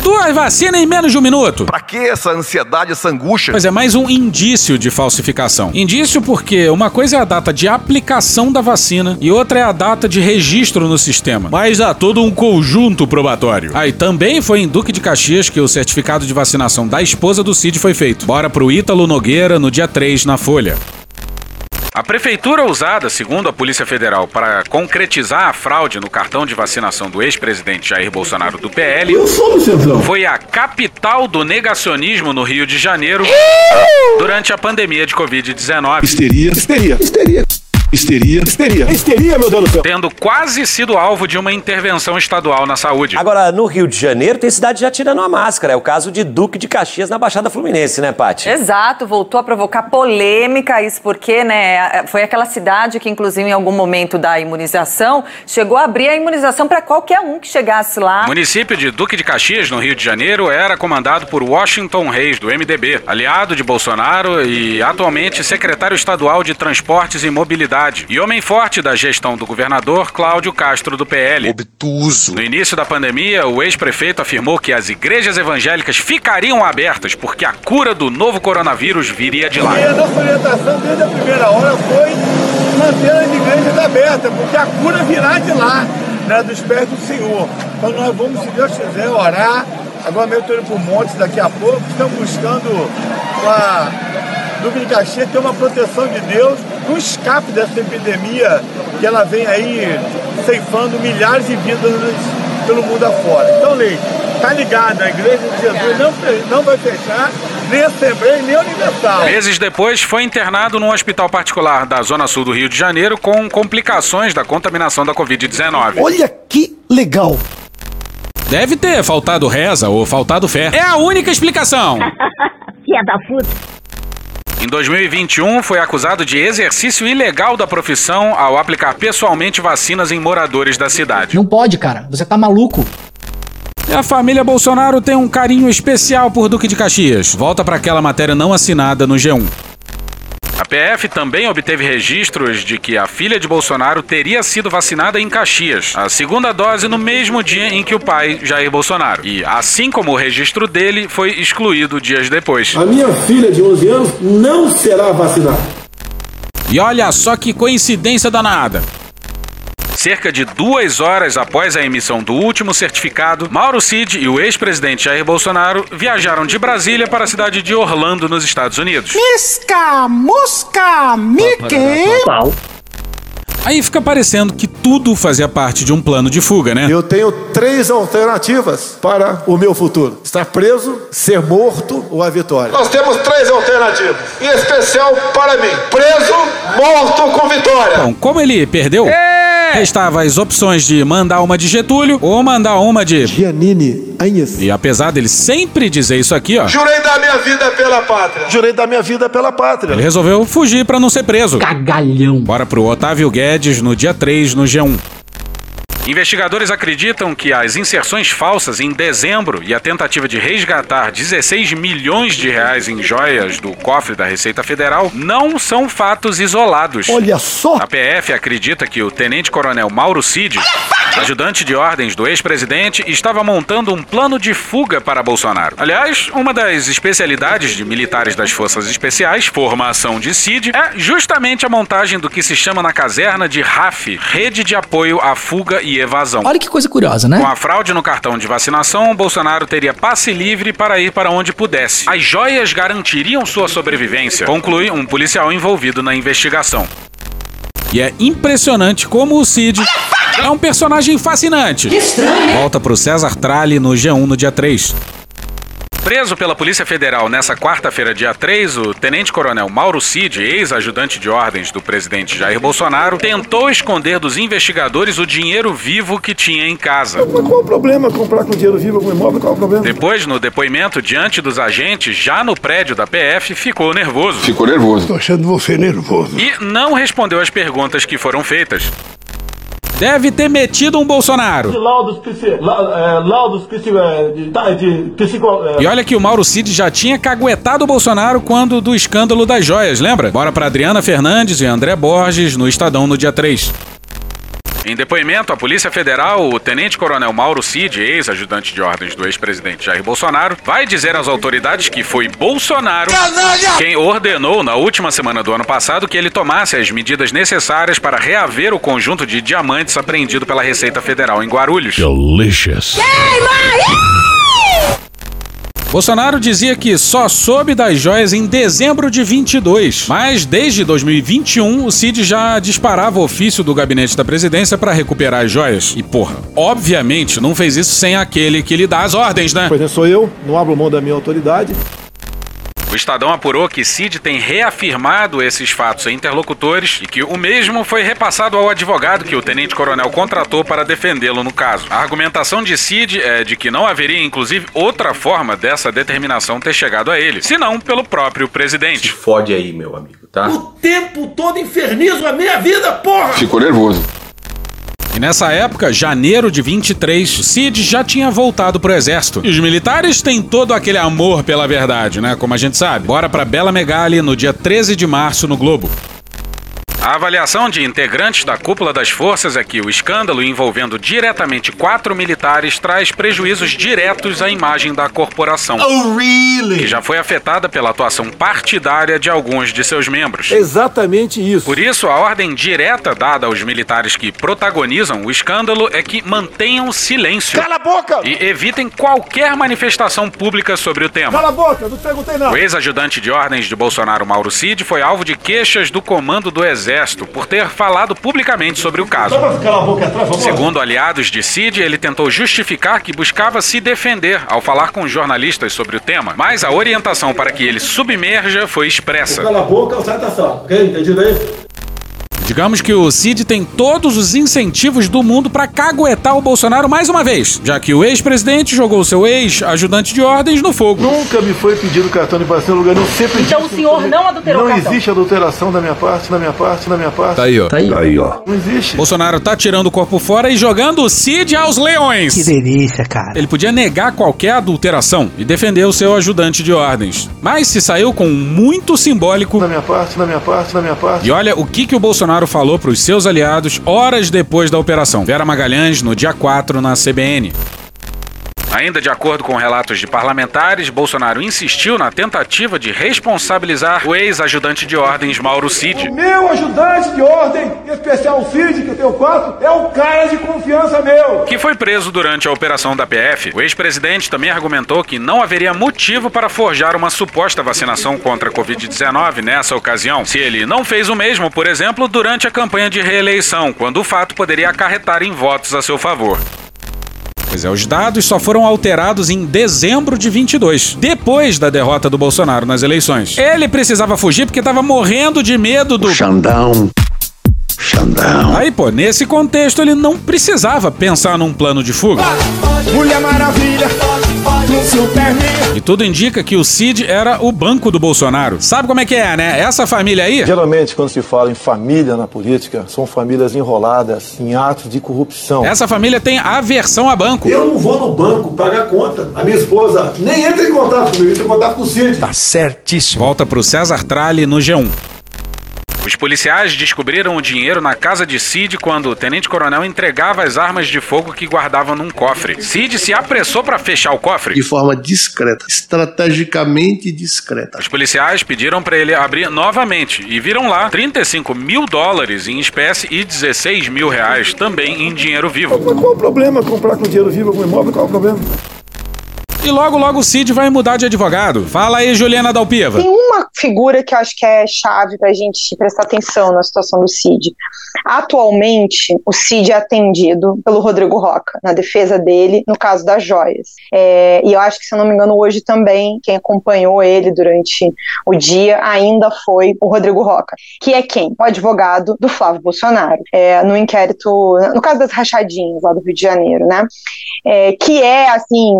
Duas vacinas em menos de um minuto. Pra que essa ansiedade, essa angústia? Pois é, mais um indício de falsificação. Indício porque uma coisa é a data de aplicação da vacina e outra é a data de registro no sistema. Mas há todo um conjunto probatório. Aí também foi em Duque de Caxias que o certificado de vacinação da esposa do Cid foi feito. Bora pro Ítalo Nogueira no dia 3 na Folha. A prefeitura usada, segundo a Polícia Federal, para concretizar a fraude no cartão de vacinação do ex-presidente Jair Bolsonaro do PL foi a capital do negacionismo no Rio de Janeiro durante a pandemia de Covid-19. Histeria, histeria, histeria. Histeria, histeria. Histeria, meu Deus do céu. Tendo quase sido alvo de uma intervenção estadual na saúde. Agora, no Rio de Janeiro, tem cidade já tirando a máscara. É o caso de Duque de Caxias na Baixada Fluminense, né, Paty? Exato, voltou a provocar polêmica, isso porque, né, foi aquela cidade que, inclusive, em algum momento da imunização, chegou a abrir a imunização para qualquer um que chegasse lá. O município de Duque de Caxias, no Rio de Janeiro, era comandado por Washington Reis, do MDB, aliado de Bolsonaro e atualmente secretário estadual de Transportes e Mobilidade. E homem forte da gestão do governador Cláudio Castro, do PL. Obtuso. No início da pandemia, o ex-prefeito afirmou que as igrejas evangélicas ficariam abertas porque a cura do novo coronavírus viria de lá. E a nossa orientação desde a primeira hora foi manter as igrejas abertas, porque a cura virá de lá, né, dos pés do Senhor. Então nós vamos, se Deus quiser, orar. Agora mesmo estou indo para o Monte daqui a pouco, estamos buscando a Duque de Caxias ter uma proteção de Deus no escape dessa epidemia que ela vem aí ceifando milhares de vidas pelo mundo afora. Então, Leite, tá ligado, a Igreja de Jesus não, não vai fechar, nem a Assembleia, nem a Universal. Meses depois, foi internado num hospital particular da Zona Sul do Rio de Janeiro com complicações da contaminação da Covid-19. Olha que legal. Deve ter faltado reza ou faltado fé. É a única explicação. Filha da puta. Em 2021, foi acusado de exercício ilegal da profissão ao aplicar pessoalmente vacinas em moradores da cidade. Não pode, cara. Você tá maluco. E a família Bolsonaro tem um carinho especial por Duque de Caxias. Volta para aquela matéria não assinada no G1. A PF também obteve registros de que a filha de Bolsonaro teria sido vacinada em Caxias, a segunda dose no mesmo dia em que o pai, Jair Bolsonaro. E, assim como o registro dele, foi excluído dias depois. A minha filha de 11 anos não será vacinada. E olha só que coincidência danada. Cerca de duas horas após a emissão do último certificado, Mauro Cid e o ex-presidente Jair Bolsonaro viajaram de Brasília para a cidade de Orlando, nos Estados Unidos. Misca, musca, Mickey. Aí fica parecendo que tudo fazia parte de um plano de fuga, né? Eu tenho três alternativas para o meu futuro: estar preso, ser morto ou a vitória. Nós temos três alternativas, em especial para mim: preso, morto com vitória. Bom, como ele perdeu, restava as opções de mandar uma de Getúlio ou mandar uma de Giannini Agnes. E apesar dele sempre dizer isso aqui, ó, Jurei dar minha vida pela pátria. Jurei dar minha vida pela pátria. ele resolveu fugir para não ser preso. Cagalhão. Bora pro Otávio Guedes no dia 3 no G1. Investigadores acreditam que as inserções falsas em dezembro e a tentativa de resgatar 16 milhões de reais em joias do cofre da Receita Federal não são fatos isolados. Olha só! A PF acredita que o tenente-coronel Mauro Cid, ajudante de ordens do ex-presidente, estava montando um plano de fuga para Bolsonaro. Aliás, uma das especialidades de militares das Forças Especiais, formação de Cid, é justamente a montagem do que se chama na caserna de RAF, Rede de Apoio à Fuga e Evasão. Olha que coisa curiosa, né? Com a fraude no cartão de vacinação, Bolsonaro teria passe livre para ir para onde pudesse. As joias garantiriam sua sobrevivência, conclui um policial envolvido na investigação. E é impressionante como o Cid é um personagem fascinante. Que estranho? Volta pro César Tralli no G1 no dia 3. Preso pela Polícia Federal nessa quarta-feira, dia 3, o tenente-coronel Mauro Cid, ex-ajudante de ordens do presidente Jair Bolsonaro, tentou esconder dos investigadores o dinheiro vivo que tinha em casa. Mas qual o problema comprar com dinheiro vivo algum imóvel? Qual o problema? Depois, no depoimento diante dos agentes, já no prédio da PF, ficou nervoso. Ficou nervoso. Tô achando você nervoso. E não respondeu às perguntas que foram feitas. Deve ter metido um Bolsonaro. Laudos, é, laudos é, de, tá, de psico, é, E olha que o Mauro Cid já tinha caguetado o Bolsonaro quando do escândalo das joias, lembra? Bora pra Adriana Fernandes e André Borges no Estadão no dia 3. Em depoimento à Polícia Federal, o tenente-coronel Mauro Cid, ex-ajudante de ordens do ex-presidente Jair Bolsonaro, vai dizer às autoridades que foi Bolsonaro quem ordenou na última semana do ano passado que ele tomasse as medidas necessárias para reaver o conjunto de diamantes apreendido pela Receita Federal em Guarulhos. Delicious. Bolsonaro dizia que só soube das joias em dezembro de 22, mas desde 2021 o Cid já disparava o ofício do gabinete da presidência para recuperar as joias. E porra, obviamente não fez isso sem aquele que lhe dá as ordens, né? Pois é, sou eu, não abro mão da minha autoridade. O Estadão apurou que Cid tem reafirmado esses fatos a interlocutores e que o mesmo foi repassado ao advogado que o tenente-coronel contratou para defendê-lo no caso. A argumentação de Cid é de que não haveria, inclusive, outra forma dessa determinação ter chegado a ele, senão pelo próprio presidente. Fode aí, meu amigo, tá? o tempo todo infernizo a minha vida, porra! Ficou nervoso. E nessa época, janeiro de 23, Cid já tinha voltado pro exército. E os militares têm todo aquele amor pela verdade, né? Como a gente sabe. Bora pra Bela Megali no dia 13 de março no Globo. A avaliação de integrantes da cúpula das forças é que o escândalo envolvendo diretamente quatro militares traz prejuízos diretos à imagem da corporação, Oh, really? que já foi afetada pela atuação partidária de alguns de seus membros. Exatamente isso. Por isso, a ordem direta dada aos militares que protagonizam o escândalo é que mantenham silêncio Cala a boca! e evitem qualquer manifestação pública sobre o tema. Cala a boca, não te perguntei nada. O ex-ajudante de ordens de Bolsonaro, Mauro Cid, foi alvo de queixas do comando do Exército por ter falado publicamente sobre o caso. Lá. Segundo aliados de Cid, ele tentou justificar que buscava se defender ao falar com jornalistas sobre o tema, mas a orientação para que ele submerja foi expressa. Cala a boca sai da sala? Digamos que o Cid tem todos os incentivos do mundo para caguetar o Bolsonaro mais uma vez, já que o ex-presidente jogou seu ex-ajudante de ordens no fogo. Nunca me foi pedido cartão de vacina, lugar não sempre Então o senhor não adulterou Não cartão? existe adulteração da minha parte, da minha parte, da minha parte. Tá aí, ó. Tá aí, ó. Não existe. Bolsonaro tá tirando o corpo fora e jogando o Cid aos leões. Que delícia, cara. Ele podia negar qualquer adulteração e defender o seu ajudante de ordens. Mas se saiu com muito simbólico. Da minha parte, da minha parte, da minha parte. E olha o que, que o Bolsonaro falou para os seus aliados horas depois da operação. Vera Magalhães, no dia 4, na CBN. Ainda de acordo com relatos de parlamentares, Bolsonaro insistiu na tentativa de responsabilizar o ex-ajudante de ordens Mauro Cid. Meu ajudante de ordem, em especial o Cid, que eu tenho quatro, é um cara de confiança meu. que foi preso durante a operação da PF. O ex-presidente também argumentou que não haveria motivo para forjar uma suposta vacinação contra a Covid-19 nessa ocasião, se ele não fez o mesmo, por exemplo, durante a campanha de reeleição, quando o fato poderia acarretar em votos a seu favor. Pois é, os dados só foram alterados em dezembro de 22, depois da derrota do Bolsonaro nas eleições. Ele precisava fugir porque estava morrendo de medo do. Xandão. Xandão. Aí, pô, nesse contexto ele não precisava pensar num plano de fuga. Mulher Maravilha, Superman. E tudo indica que o Cid era o banco do Bolsonaro. Sabe como é que é, né? Essa família aí. Geralmente, quando se fala em família na política, são famílias enroladas em atos de corrupção. Essa família tem aversão a banco. Eu não vou no banco pagar conta. A minha esposa nem entra em contato comigo, entra em contato com o Cid. Tá certíssimo. Volta pro César Tralli no G1. Os policiais descobriram o dinheiro na casa de Cid quando o tenente-coronel entregava as armas de fogo que guardava num cofre. Cid se apressou para fechar o cofre. De forma discreta, estrategicamente discreta. Os policiais pediram para ele abrir novamente e viram lá 35 mil dólares em espécie e 16 mil reais também em dinheiro vivo. Mas qual o problema comprar com dinheiro vivo algum imóvel? Qual o problema? E logo, logo o Cid vai mudar de advogado. Fala aí, Juliana Dalpiva. Tem uma figura que eu acho que é chave pra gente prestar atenção na situação do Cid. Atualmente, o Cid é atendido pelo Rodrigo Roca, na defesa dele, no caso das joias. É, e eu acho que, se eu não me engano, hoje também, quem acompanhou ele durante o dia ainda foi o Rodrigo Roca, que é quem? O advogado do Flávio Bolsonaro, é, no inquérito, no caso das rachadinhas lá do Rio de Janeiro, né? É, que é, assim,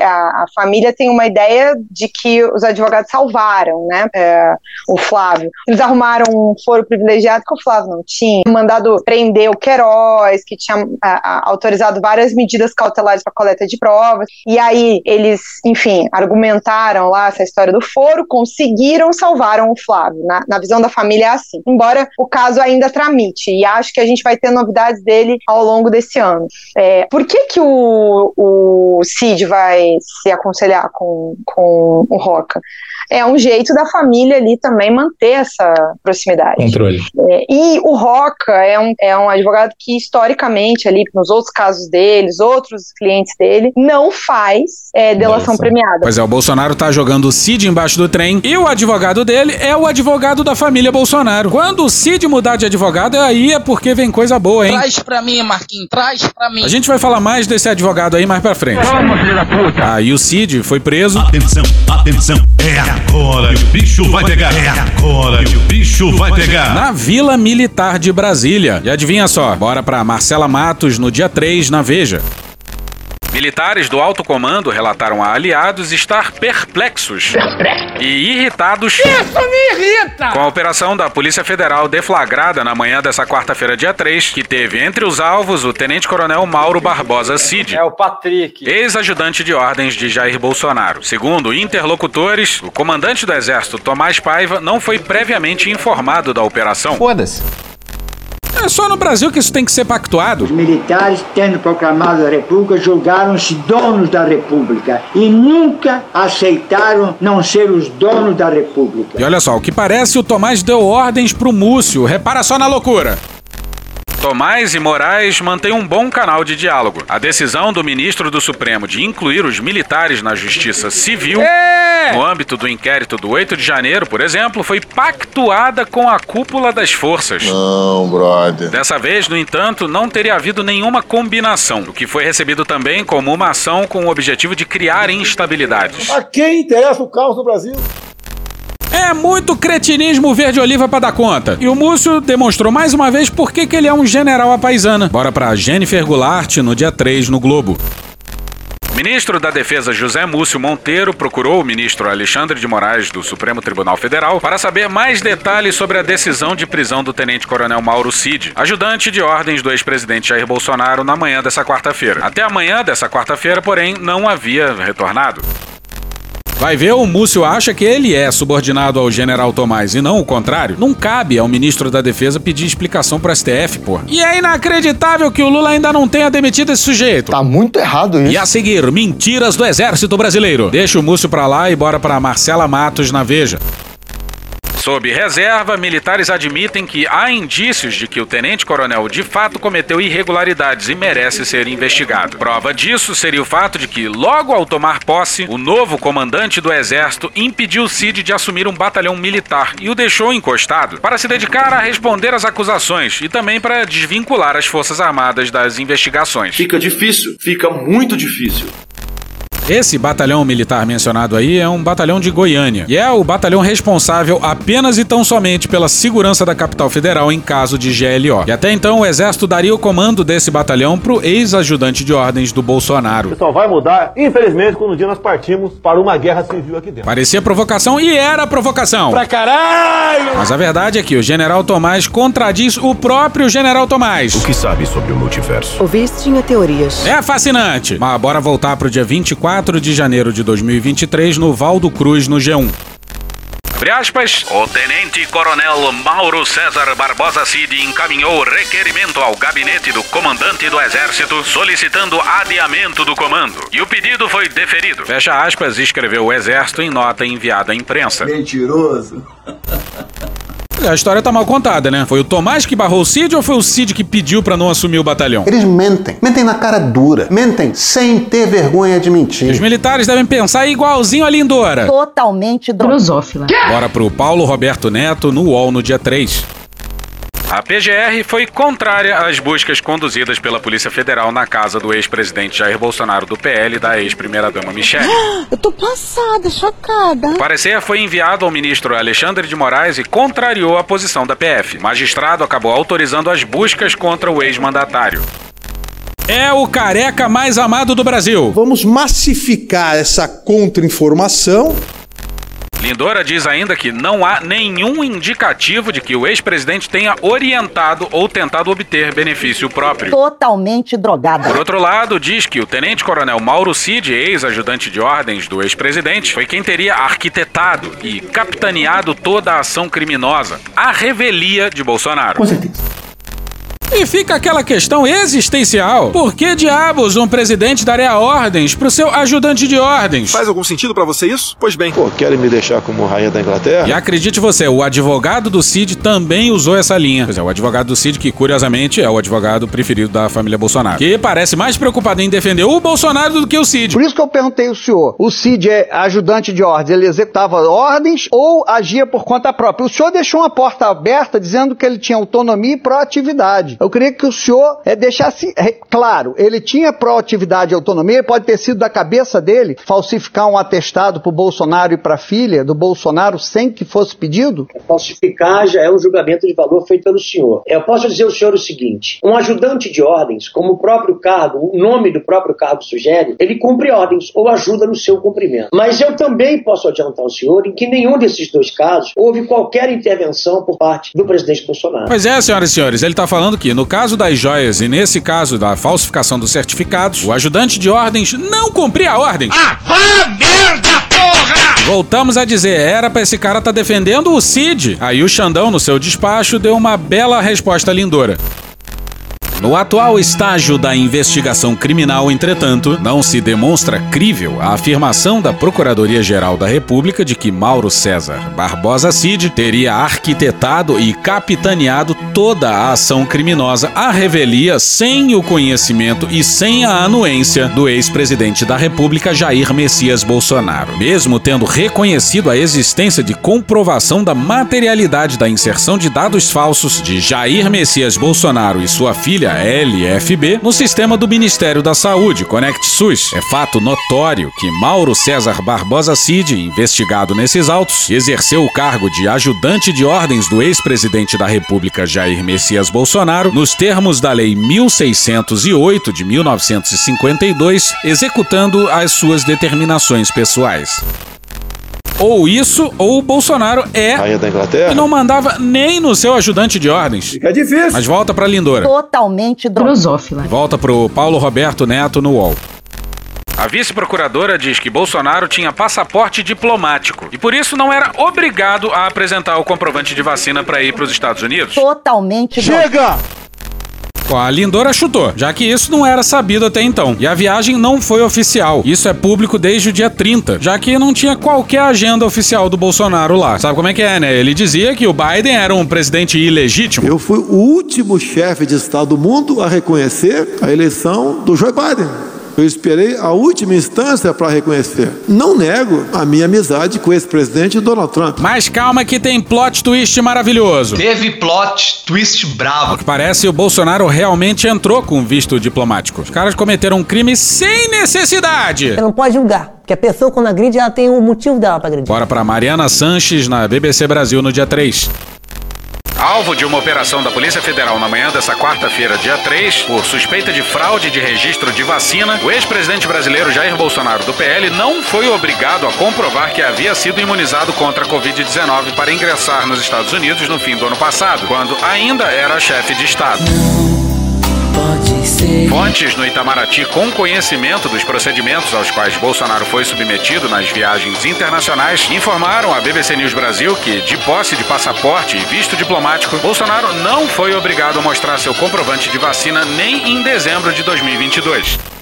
a, a família tem uma ideia de que os advogados salvaram, né, é, o Flávio. Eles arrumaram um foro privilegiado que o Flávio não tinha, mandado prender o Queiroz, que tinha a, autorizado várias medidas cautelares para coleta de provas, e aí eles, enfim, argumentaram lá essa história do foro, conseguiram, salvaram o Flávio. Na, na visão da família é assim, embora o caso ainda tramite, e acho que a gente vai ter novidades dele ao longo desse ano. É, por que que o, o Cid vai se aconselhar com, com o Roca? É um jeito da família ali também manter essa proximidade. Controle. É, e o Roca é um, é um advogado que, historicamente, ali, nos outros casos deles, outros clientes dele, não faz é, delação Nossa. premiada. Pois é, o Bolsonaro tá jogando o Cid embaixo do trem e o advogado dele é o advogado da família Bolsonaro. Quando o Cid mudar de advogado, aí é porque vem coisa boa, hein? Traz pra mim, Marquinhos, traz pra mim. A gente vai falar mais desse advogado aí mais pra frente. Calma, filho da puta. Ah, e o Cid foi preso. Atenção, atenção, é agora que o bicho vai pegar. É agora que o bicho vai pegar. Na Vila Militar de Brasília. E adivinha só, bora pra Marcela Matos no dia 3 na Veja. Militares do alto comando relataram a aliados estar perplexos e irritados Isso me irrita! com a operação da Polícia Federal deflagrada na manhã dessa quarta-feira, dia 3, que teve entre os alvos o Tenente-Coronel Mauro Barbosa Cid. É o Patrick. Ex-ajudante de ordens de Jair Bolsonaro. Segundo interlocutores, o comandante do Exército, Tomás Paiva, não foi previamente informado da operação. Foda-se. É só no Brasil que isso tem que ser pactuado. Os militares, tendo proclamado a República, julgaram-se donos da República e nunca aceitaram não ser os donos da República. E olha só, o que parece, o Tomás deu ordens pro Múcio. Repara só na loucura. Tomás e Moraes mantêm um bom canal de diálogo. A decisão do ministro do Supremo de incluir os militares na justiça civil, no âmbito do inquérito do 8 de janeiro, por exemplo, foi pactuada com a cúpula das forças. Não, brother. Dessa vez, no entanto, não teria havido nenhuma combinação, o que foi recebido também como uma ação com o objetivo de criar instabilidades. A quem interessa o caos no Brasil? É muito cretinismo verde-oliva pra dar conta. E o Múcio demonstrou mais uma vez por que ele é um general apaisana. Bora pra Jennifer Goulart no dia 3 no Globo. Ministro da Defesa José Múcio Monteiro procurou o ministro Alexandre de Moraes do Supremo Tribunal Federal para saber mais detalhes sobre a decisão de prisão do tenente-coronel Mauro Cid, ajudante de ordens do ex-presidente Jair Bolsonaro na manhã dessa quarta-feira. Até a manhã dessa quarta-feira, porém, não havia retornado. Vai ver, o Múcio acha que ele é subordinado ao general Tomás e não o contrário. Não cabe ao ministro da Defesa pedir explicação pro STF, pô. E é inacreditável que o Lula ainda não tenha demitido esse sujeito. Tá muito errado isso. E a seguir, mentiras do Exército Brasileiro. Deixa o Múcio pra lá e bora pra Marcela Matos na Veja. Sob reserva, militares admitem que há indícios de que o tenente-coronel de fato cometeu irregularidades e merece ser investigado. Prova disso seria o fato de que, logo ao tomar posse, o novo comandante do exército impediu Cid de assumir um batalhão militar e o deixou encostado para se dedicar a responder às acusações e também para desvincular as Forças Armadas das investigações. Fica difícil, fica muito difícil. Esse batalhão militar mencionado aí é um batalhão de Goiânia e é o batalhão responsável apenas e tão somente pela segurança da capital federal em caso de GLO. E até então o exército daria o comando desse batalhão pro ex-ajudante de ordens do Bolsonaro. Só vai mudar, infelizmente, quando um dia nós partimos para uma guerra civil aqui dentro. Parecia provocação e era provocação. Pra caralho! Mas a verdade é que o general Tomás contradiz o próprio general Tomás. O que sabe sobre o multiverso? Ouviste tinha teorias. É fascinante. Mas bora voltar pro dia 24 de janeiro de 2023 no Valdo Cruz no G1. Abre aspas. O tenente-coronel Mauro César Barbosa Cid encaminhou requerimento ao gabinete do comandante do exército solicitando adiamento do comando. E o pedido foi deferido. Fecha aspas, escreveu o exército em nota enviada à imprensa. Mentiroso. A história tá mal contada, né? Foi o Tomás que barrou o Cid ou foi o Cid que pediu para não assumir o batalhão? Eles mentem. Mentem na cara dura. Mentem sem ter vergonha de mentir. Os militares devem pensar igualzinho a Lindora. Totalmente drosófila. Bora pro Paulo Roberto Neto no UOL no dia 3. A PGR foi contrária às buscas conduzidas pela Polícia Federal na casa do ex-presidente Jair Bolsonaro do PL e da ex-primeira-dama Michele. Eu tô passada, chocada. O parecer foi enviado ao ministro Alexandre de Moraes e contrariou a posição da PF. O magistrado acabou autorizando as buscas contra o ex-mandatário. É o careca mais amado do Brasil. Vamos massificar essa contra-informação. Lindora diz ainda que não há nenhum indicativo de que o ex-presidente tenha orientado ou tentado obter benefício próprio. Totalmente drogada. Por outro lado, diz que o tenente-coronel Mauro Cid, ex-ajudante de ordens do ex-presidente, foi quem teria arquitetado e capitaneado toda a ação criminosa, a revelia de Bolsonaro. Com certeza. E fica aquela questão existencial. Por que diabos um presidente daria ordens pro seu ajudante de ordens? Faz algum sentido para você isso? Pois bem. Pô, querem me deixar como rainha da Inglaterra? E acredite você, o advogado do Cid também usou essa linha. Pois é, o advogado do Cid, que curiosamente é o advogado preferido da família Bolsonaro. Que parece mais preocupado em defender o Bolsonaro do que o Cid. Por isso que eu perguntei ao senhor: o Cid é ajudante de ordens, ele executava ordens ou agia por conta própria? O senhor deixou uma porta aberta dizendo que ele tinha autonomia e proatividade. Eu queria que o senhor é, deixasse é, claro, ele tinha proatividade e autonomia, pode ter sido da cabeça dele falsificar um atestado para o Bolsonaro e para a filha do Bolsonaro sem que fosse pedido? Falsificar já é um julgamento de valor feito pelo senhor. Eu posso dizer ao senhor o seguinte: um ajudante de ordens, como o próprio cargo, o nome do próprio cargo sugere, ele cumpre ordens ou ajuda no seu cumprimento. Mas eu também posso adiantar ao senhor em que nenhum desses dois casos houve qualquer intervenção por parte do presidente Bolsonaro. Pois é, senhoras e senhores, ele está falando que no caso das joias e nesse caso da falsificação dos certificados, o ajudante de ordens não cumpria a ordem. Ah, vá merda, porra! Voltamos a dizer, era pra esse cara tá defendendo o Cid. Aí o Xandão, no seu despacho, deu uma bela resposta lindora. No atual estágio da investigação criminal, entretanto, não se demonstra crível a afirmação da Procuradoria-Geral da República de que Mauro César Barbosa Cid teria arquitetado e capitaneado toda a ação criminosa à revelia sem o conhecimento e sem a anuência do ex-presidente da República Jair Messias Bolsonaro, mesmo tendo reconhecido a existência de comprovação da materialidade da inserção de dados falsos de Jair Messias Bolsonaro e sua filha sigla LFB, no sistema do Ministério da Saúde, Conect SUS. É fato notório que Mauro César Barbosa Cid, investigado nesses autos, exerceu o cargo de ajudante de ordens do ex-presidente da República Jair Messias Bolsonaro, nos termos da Lei 1608 de 1952, executando as suas determinações pessoais. Ou isso, ou o Bolsonaro é Rainha da Inglaterra? e não mandava nem no seu ajudante de ordens. Fica difícil. Mas volta pra Lindora. Totalmente drosófila. Volta pro Paulo Roberto Neto no UOL. A vice-procuradora diz que Bolsonaro tinha passaporte diplomático e por isso não era obrigado a apresentar o comprovante de vacina para ir para os Estados Unidos. Totalmente Chega! A Lindora chutou, já que isso não era sabido até então. E a viagem não foi oficial. Isso é público desde o dia 30, já que não tinha qualquer agenda oficial do Bolsonaro lá. Sabe como é que é, né? Ele dizia que o Biden era um presidente ilegítimo. Eu fui o último chefe de Estado do mundo a reconhecer a eleição do Joe Biden. Eu esperei a última instância para reconhecer. Não nego a minha amizade com esse presidente Donald Trump. Mas calma que tem plot twist maravilhoso. Teve plot twist bravo. Ao que parece, o Bolsonaro realmente entrou com visto diplomático. Os caras cometeram um crime sem necessidade. Você não pode julgar, porque a pessoa quando agride, ela tem o motivo dela pra agredir. Bora pra Mariana Sanches na BBC Brasil no dia 3. Alvo de uma operação da Polícia Federal na manhã dessa quarta-feira, dia 3, por suspeita de fraude de registro de vacina, o ex-presidente brasileiro Jair Bolsonaro, do PL, não foi obrigado a comprovar que havia sido imunizado contra a Covid-19 para ingressar nos Estados Unidos no fim do ano passado, quando ainda era chefe de Estado. Fontes no Itamaraty com conhecimento dos procedimentos aos quais Bolsonaro foi submetido nas viagens internacionais informaram à BBC News Brasil que, de posse de passaporte e visto diplomático, Bolsonaro não foi obrigado a mostrar seu comprovante de vacina nem em dezembro de 2022.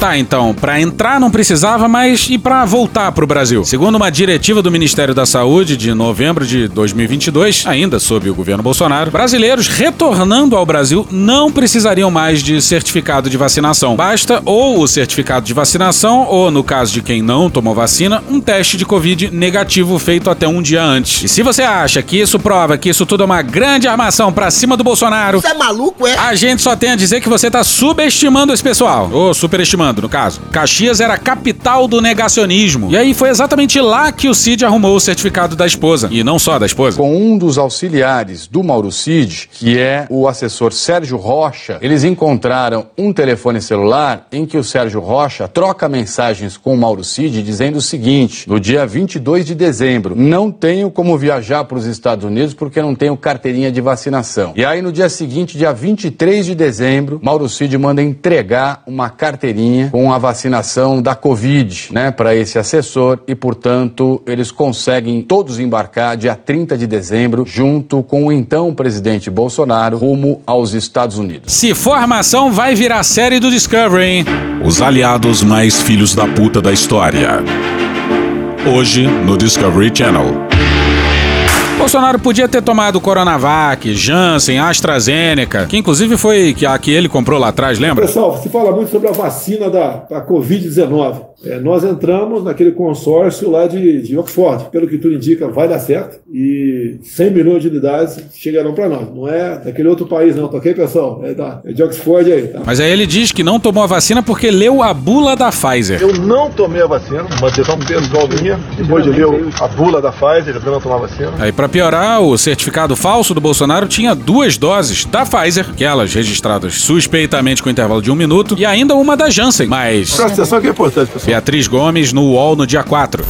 Tá, então, para entrar não precisava, mas e para voltar pro Brasil? Segundo uma diretiva do Ministério da Saúde de novembro de 2022, ainda sob o governo Bolsonaro, brasileiros retornando ao Brasil não precisariam mais de certificado de vacinação. Basta ou o certificado de vacinação ou, no caso de quem não tomou vacina, um teste de Covid negativo feito até um dia antes. E se você acha que isso prova que isso tudo é uma grande armação pra cima do Bolsonaro, Você é maluco, é? a gente só tem a dizer que você tá subestimando esse pessoal. Ou superestimando, no caso. Caxias era a capital do negacionismo. E aí foi exatamente lá que o Cid arrumou o certificado da esposa. E não só da esposa. Com um dos auxiliares do Mauro Cid, que é o assessor Sérgio Rocha, eles encontraram um telefone celular em que o Sérgio Rocha troca mensagens com o Mauro Cid dizendo o seguinte: no dia 22 de dezembro, não tenho como viajar para os Estados Unidos porque não tenho carteirinha de vacinação. E aí no dia seguinte, dia 23 de dezembro, Mauro Cid manda entregar uma carteirinha com a vacinação da Covid, né, para esse assessor e, portanto, eles conseguem todos embarcar dia 30 de dezembro junto com o então presidente Bolsonaro rumo aos Estados Unidos. Se formação vai virar série do Discovery, hein? Os aliados mais filhos da puta da história. Hoje no Discovery Channel. Bolsonaro podia ter tomado Coronavac, Janssen, AstraZeneca, que inclusive foi que a que ele comprou lá atrás, lembra? Pessoal, se fala muito sobre a vacina da, da Covid-19. É, nós entramos naquele consórcio lá de, de Oxford. Pelo que tudo indica, vai dar certo. E 100 milhões de unidades chegarão para nós. Não é daquele outro país, não, tá ok, pessoal? É, da, é de Oxford aí, tá? Mas aí ele diz que não tomou a vacina porque leu a bula da Pfizer. Eu não tomei a vacina, uma decisão pessoal minha. Depois de ler a bula da Pfizer, eu não tomar a vacina. Aí, pra piorar, o certificado falso do Bolsonaro tinha duas doses da Pfizer, aquelas registradas suspeitamente com intervalo de um minuto, e ainda uma da Janssen. Mas. Presta atenção que é importante, pessoal. Beatriz Gomes no UOL no dia 4.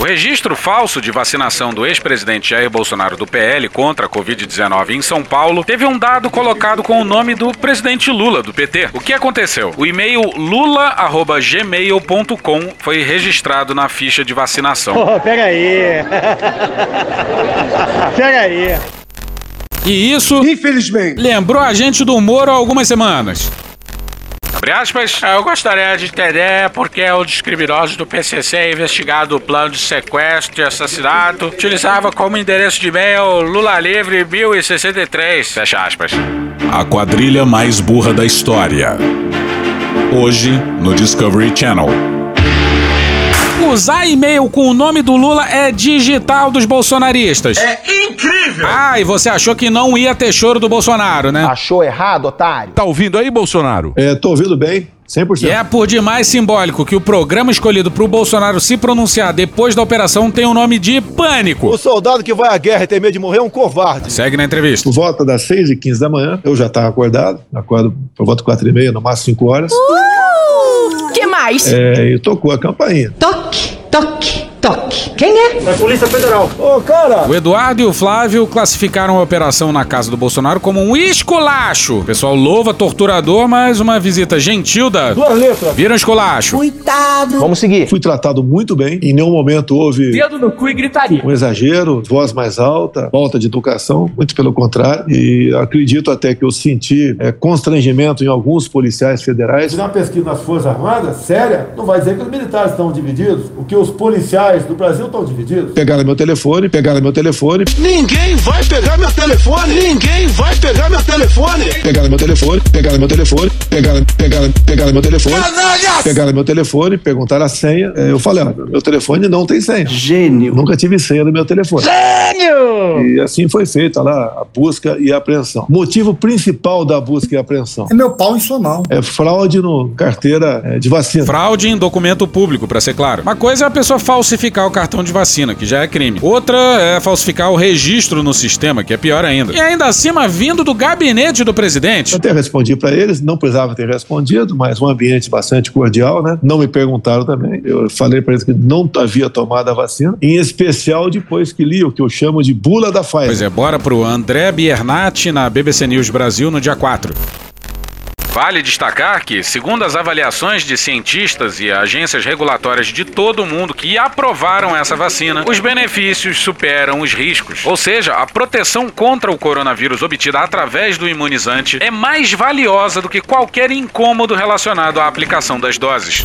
O registro falso de vacinação do ex-presidente Jair Bolsonaro do PL contra a Covid-19 em São Paulo teve um dado colocado com o nome do presidente Lula, do PT. O que aconteceu? O e-mail lula.gmail.com foi registrado na ficha de vacinação. Oh, pega aí. pega aí. E isso, infelizmente, lembrou a gente do Moro há algumas semanas. Abre aspas. Eu gostaria de entender por que dos criminosos do PCC investigado o plano de sequestro e assassinato utilizava como endereço de e-mail Lula Livre 1063. Fecha aspas. A quadrilha mais burra da história. Hoje no Discovery Channel. Usar e-mail com o nome do Lula é digital dos bolsonaristas. É incrível! Ah, e você achou que não ia ter choro do Bolsonaro, né? Achou errado, otário? Tá ouvindo aí, Bolsonaro? É, tô ouvindo bem. 100%. E é por demais simbólico que o programa escolhido pro Bolsonaro se pronunciar depois da operação tem o nome de Pânico. O soldado que vai à guerra e tem medo de morrer é um covarde. Segue na entrevista. Por volta das 6 e 15 da manhã, eu já estava acordado, acordo por volta de 4 e meia, no máximo 5 horas. Uh! Mais? É, e tocou a campainha. Toque, toque, toque. Quem é? É a Polícia Federal. Ô, cara! O Eduardo e o Flávio classificaram a operação na casa do Bolsonaro como um esculacho. O pessoal louva torturador, mas uma visita gentil da. Duas letras. Viram esculacho. Cuidado. Vamos seguir. Fui tratado muito bem. Em nenhum momento houve. Dedo no cu e gritaria. Um exagero, voz mais alta, falta de educação, muito pelo contrário. E acredito até que eu senti é, constrangimento em alguns policiais federais. Se uma pesquisa nas Forças Armadas, séria, não vai dizer que os militares estão divididos, o que os policiais do Brasil estão divididos. Pegaram meu telefone, pegaram meu telefone. Ninguém vai pegar meu telefone! Ninguém vai pegar meu telefone! Pegaram meu telefone, pegaram meu telefone, pegaram, pegaram, pegaram meu telefone. Canalhas! Pegaram meu telefone, perguntaram a senha. É, Eu falei, ó, meu telefone não tem senha. Gênio. Nunca tive senha do meu telefone. Gênio! E assim foi feita lá a busca e a apreensão. Motivo principal da busca e apreensão É meu pau em sua mão. é fraude no carteira é, de vacina. Fraude em documento público, pra ser claro. Uma coisa é a pessoa falsificar o cartão de vacina, que já é crime. Outra é falsificar o registro no sistema, que é pior ainda. E ainda acima, vindo do gabinete do presidente. Eu até respondi para eles, não precisava ter respondido, mas um ambiente bastante cordial, né? Não me perguntaram também. Eu falei para eles que não havia tomado a vacina, em especial depois que li o que eu chamo de bula da Pfizer. Pois é, bora pro André Biernat na BBC News Brasil no dia 4. Vale destacar que, segundo as avaliações de cientistas e agências regulatórias de todo o mundo que aprovaram essa vacina, os benefícios superam os riscos. Ou seja, a proteção contra o coronavírus obtida através do imunizante é mais valiosa do que qualquer incômodo relacionado à aplicação das doses.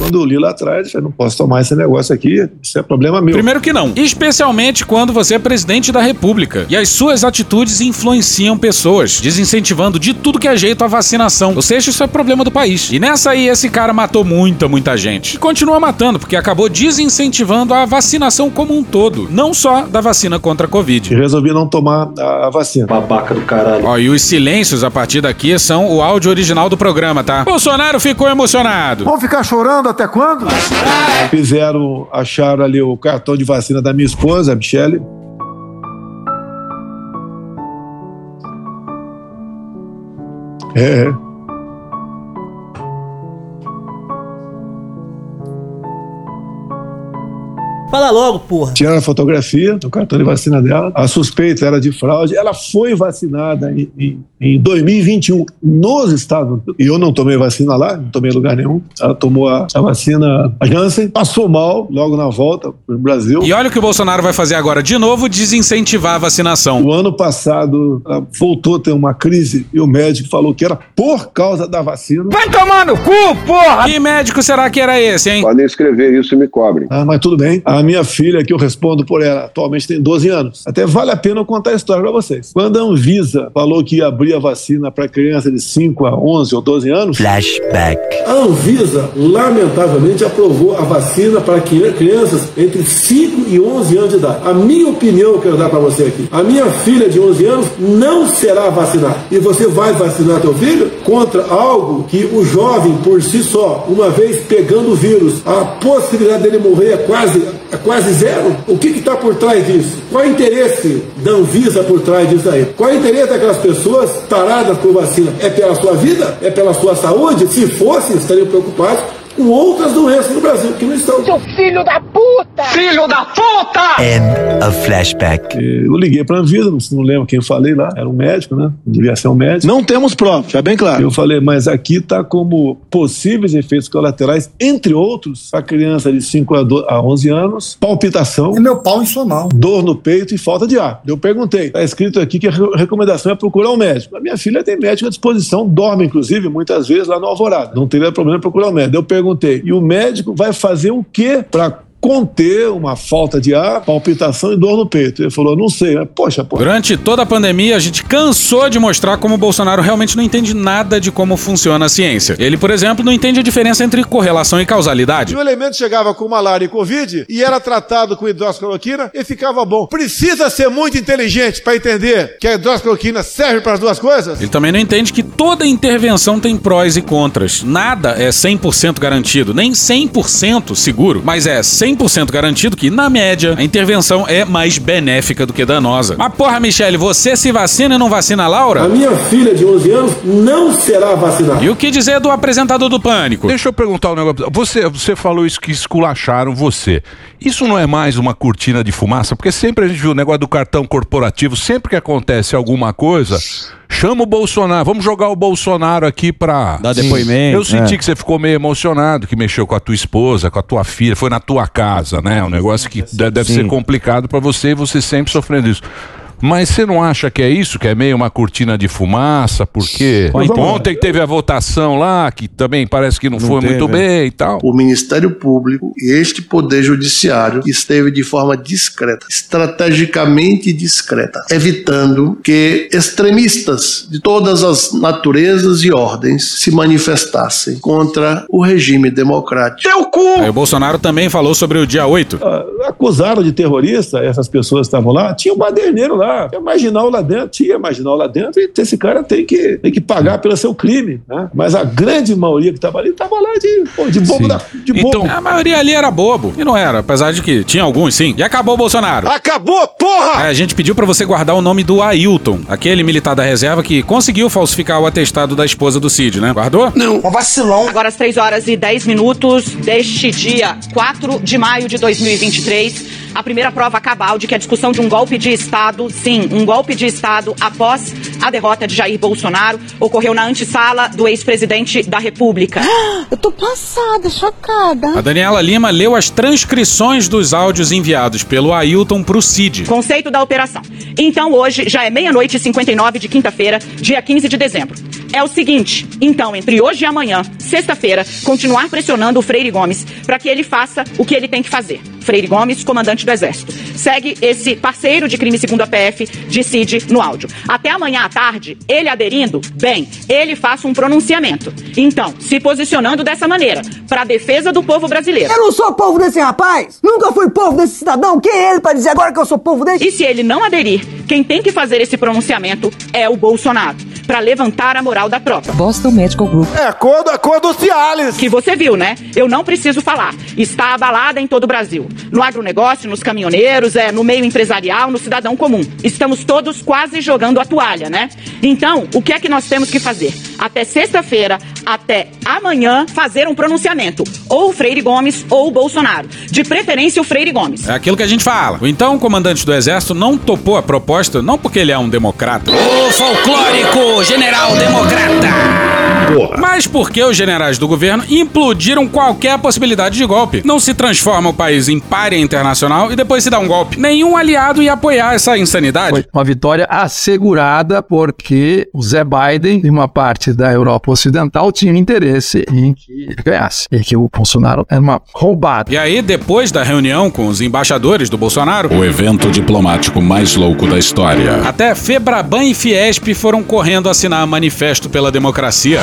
Quando eu li lá atrás, eu falei, não posso tomar esse negócio aqui, isso é problema meu. Primeiro que não. Especialmente quando você é presidente da república. E as suas atitudes influenciam pessoas, desincentivando de tudo que é jeito a vacinação. Ou seja, isso é problema do país. E nessa aí, esse cara matou muita, muita gente. E continua matando, porque acabou desincentivando a vacinação como um todo. Não só da vacina contra a Covid. E resolvi não tomar a, vacina. Babaca do caralho. Ó, e os silêncios a partir daqui são o áudio original do programa, tá? Bolsonaro ficou emocionado. Vão ficar chorando até quando? Fizeram, acharam ali o cartão de vacina da minha esposa, a Michele. É, Fala logo, porra. Tiraram a fotografia do cartão de vacina dela. A suspeita era de fraude. Ela foi vacinada em, em, em 2021 nos Estados Unidos. E eu não tomei vacina lá, não tomei lugar nenhum. Ela tomou a, a vacina a Janssen, passou mal logo na volta pro Brasil. E olha o que o Bolsonaro vai fazer agora de novo, desincentivar a vacinação. O ano passado, ela voltou a ter uma crise e o médico falou que era por causa da vacina. Vai tomar no cu, porra! Que médico será que era esse, hein? Podem escrever isso e me cobrem. Ah, mas tudo bem. A minha filha, que eu respondo por ela, atualmente tem 12 anos. Até vale a pena eu contar a história pra vocês. Quando a Anvisa falou que ia abrir a vacina para criança de 5 a 11 ou 12 anos... Flashback. A Anvisa, lamentavelmente, aprovou a vacina para crianças entre 5 e 11 anos de idade. A minha opinião eu quero dar para você aqui. A minha filha de 11 anos não será vacinada. E você vai vacinar teu filho contra algo que o jovem, por si só, uma vez pegando o vírus, a possibilidade dele morrer é quase, é quase zero? O que está por trás disso? Qual é o interesse da Anvisa por trás disso aí? Qual é o interesse daquelas pessoas taradas por vacina? É pela sua vida? É pela sua saúde? Se fosse, estariam preocupados com outras doenças no Brasil que não estão. Seu filho da puta! Filho da puta! End of flashback. Eu liguei para a Anvisa, não, não lembro quem eu falei lá, era um médico, né? Devia ser um médico. Não temos provas, já bem claro. Eu falei, mas aqui está como possíveis efeitos colaterais, entre outros, a criança de 5 a, 12, a 11 anos, palpitação. É meu pau em sua mão. Dor no peito e falta de ar. Eu perguntei, está escrito aqui que a recomendação é procurar um médico. A minha filha tem médico à disposição, dorme, inclusive, muitas vezes lá no Alvorada. Não teria problema procurar um médico. Eu perguntei, e o médico vai fazer o quê para conter uma falta de ar, palpitação e dor no peito. Ele falou, não sei, mas, poxa, pô. Durante toda a pandemia, a gente cansou de mostrar como o Bolsonaro realmente não entende nada de como funciona a ciência. Ele, por exemplo, não entende a diferença entre correlação e causalidade. O elemento chegava com malária e covid e era tratado com hidroxicloroquina e ficava bom. Precisa ser muito inteligente para entender que a hidroxicloroquina serve para as duas coisas? Ele também não entende que toda intervenção tem prós e contras. Nada é 100% garantido, nem 100% seguro, mas é 100% garantido que, na média, a intervenção é mais benéfica do que danosa. Mas porra, Michele, você se vacina e não vacina a Laura? A minha filha de 11 anos não será vacinada. E o que dizer do apresentador do Pânico? Deixa eu perguntar um negócio. Você, você falou isso que esculacharam você. Isso não é mais uma cortina de fumaça? Porque sempre a gente viu o negócio do cartão corporativo, sempre que acontece alguma coisa, chama o Bolsonaro, vamos jogar o Bolsonaro aqui pra. Dá depoimento, Eu senti é. que você ficou meio emocionado, que mexeu com a tua esposa, com a tua filha, foi na tua casa, né? Um negócio que de- deve Sim. ser complicado pra você e você sempre sofrendo isso. Mas você não acha que é isso, que é meio uma cortina de fumaça? Porque Mas ontem teve a votação lá, que também parece que não, foi muito teve. bem e tal. O Ministério Público e este Poder Judiciário esteve de forma discreta, estrategicamente discreta, evitando que extremistas de todas as naturezas e ordens se manifestassem contra o regime democrático. Teu cu! Aí o Bolsonaro também falou sobre o dia 8. Ah, Acusaram de terrorista essas pessoas que estavam lá. Tinha um baderneiro lá, tinha marginal lá dentro, tinha marginal lá dentro, e esse cara tem que, tem que pagar pelo seu crime. Né? Mas a grande maioria que estava ali estava lá de, pô, de bobo. Da, de bobo. A maioria ali era bobo. E não era, apesar de que tinha alguns sim. E acabou o Bolsonaro. Acabou, porra! É, a gente pediu pra você guardar o nome do Ailton, aquele militar da reserva que conseguiu falsificar o atestado da esposa do Cid, né? Guardou? Não. Um vacilão. Agora às 3 horas e 10 minutos deste dia 4 de maio de 2023, a primeira prova cabal de que a discussão de um golpe de Estado, sim, um golpe de Estado após a derrota de Jair Bolsonaro, ocorreu na antessala do ex-presidente da República. Eu tô passada, chocada. A Daniela Lima leu as transcrições dos áudios enviados pelo Ailton pro Cid. Conceito da operação. Então hoje já é meia-noite e 59 de quinta-feira, dia 15 de dezembro. É o seguinte, então, entre hoje e amanhã, sexta-feira, continuar pressionando o Freire Gomes para que ele faça o que ele tem que fazer. Freire Gomes, comandante do Exército. Segue esse parceiro de crime segundo a PF de Cid no áudio. Até amanhã à tarde, ele aderindo, bem, ele faça um pronunciamento. Então, se posicionando dessa maneira, para a defesa do povo brasileiro. Eu não sou povo desse rapaz! Nunca fui povo desse cidadão! Quem é ele pra dizer agora que eu sou povo dele? E se ele não aderir, quem tem que fazer esse pronunciamento é o Bolsonaro, para levantar a moral da tropa. Boston Medical Group. É a cor, a cor do Cialis. Que você viu, né? Eu não preciso falar. Está abalada em todo o Brasil. No agronegócio, nos caminhoneiros, é, no meio empresarial, no cidadão comum. Estamos todos quase jogando a toalha, né? Então, o que é que nós temos que fazer? Até sexta-feira, até amanhã, fazer um pronunciamento. Ou o Freire Gomes ou o Bolsonaro. De preferência, o Freire Gomes. É aquilo que a gente fala. O então comandante do exército não topou a proposta, não porque ele é um democrata. Ô folclórico general democrata! Mas porque os generais do governo implodiram qualquer possibilidade de golpe. Não se transforma o país em párea internacional e depois se dá um golpe. Nenhum aliado ia apoiar essa insanidade. Foi uma vitória assegurada porque o Zé Biden e uma parte da Europa Ocidental tinham interesse em que ele ganhasse. E que o Bolsonaro era uma roubada. E aí, depois da reunião com os embaixadores do Bolsonaro, O evento diplomático mais louco da história. até Febraban e Fiesp foram correndo assinar manifesto pela democracia.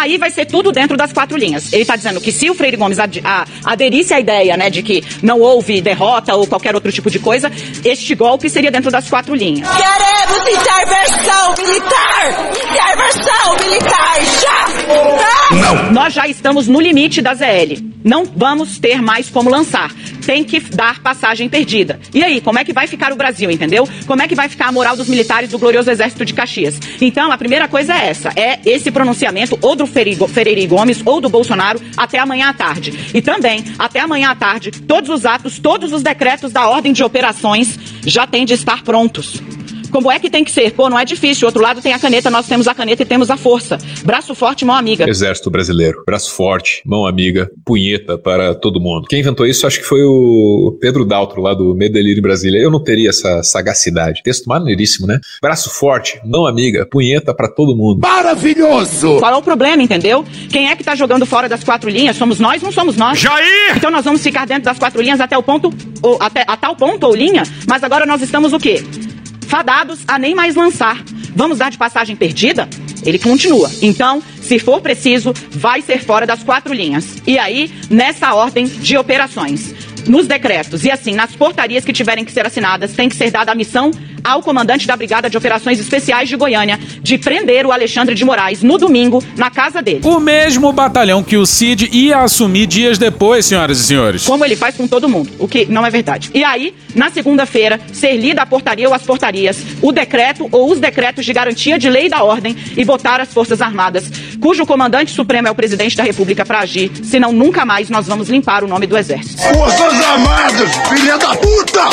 Aí vai ser tudo dentro das quatro linhas. Ele tá dizendo que se o Freire Gomes ad- a- aderisse à ideia, né, de que não houve derrota ou qualquer outro tipo de coisa, este golpe seria dentro das quatro linhas. Queremos intervenção militar! Intervenção militar! Já! Não. Nós já estamos no limite da ZL. Não vamos ter mais como lançar. Tem que dar passagem perdida. E aí, como é que vai ficar o Brasil, entendeu? Como é que vai ficar a moral dos militares do glorioso exército de Caxias? Então, a primeira coisa é essa: é esse pronunciamento ou do Ferreira Gomes ou do Bolsonaro até amanhã à tarde. E também, até amanhã à tarde, todos os atos, todos os decretos da ordem de operações já têm de estar prontos. Como é que tem que ser? Pô, não é difícil. O outro lado tem a caneta, nós temos a caneta e temos a força. Braço forte, mão amiga. Exército Brasileiro. Braço forte, mão amiga, punheta para todo mundo. Quem inventou isso acho que foi o Pedro Daltro, lá do em Brasília. Eu não teria essa sagacidade. Texto maneiríssimo, né? Braço forte, mão amiga, punheta para todo mundo. Maravilhoso! Qual é o problema, entendeu? Quem é que tá jogando fora das quatro linhas? Somos nós, não somos nós. Jair! Então nós vamos ficar dentro das quatro linhas até o ponto, ou, até, a tal ponto ou linha, mas agora nós estamos o quê? Fadados a nem mais lançar. Vamos dar de passagem perdida? Ele continua. Então, se for preciso, vai ser fora das quatro linhas. E aí, nessa ordem de operações. Nos decretos e assim, nas portarias que tiverem que ser assinadas, tem que ser dada a missão ao comandante da Brigada de Operações Especiais de Goiânia de prender o Alexandre de Moraes no domingo na casa dele. O mesmo batalhão que o Cid ia assumir dias depois, senhoras e senhores. Como ele faz com todo mundo, o que não é verdade. E aí, na segunda-feira, ser lida a portaria ou as portarias, o decreto ou os decretos de garantia de lei e da ordem e botar as Forças Armadas, cujo comandante supremo é o presidente da República para agir, senão nunca mais nós vamos limpar o nome do exército. Forças Armadas, filha da puta!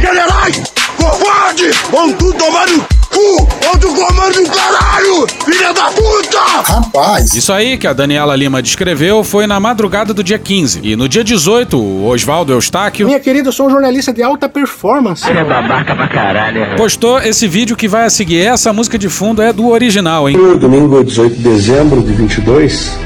Generais, covarde! Vão tudo tomar no cu! Comando do caralho! Filha da puta! Rapaz. Isso aí que a Daniela Lima descreveu foi na madrugada do dia 15. E no dia 18, o Oswaldo Eustáquio Minha querida, eu sou um jornalista de alta performance. é babaca pra caralho. postou esse vídeo que vai a seguir. Essa música de fundo é do original, hein? No domingo 18 de dezembro de 22,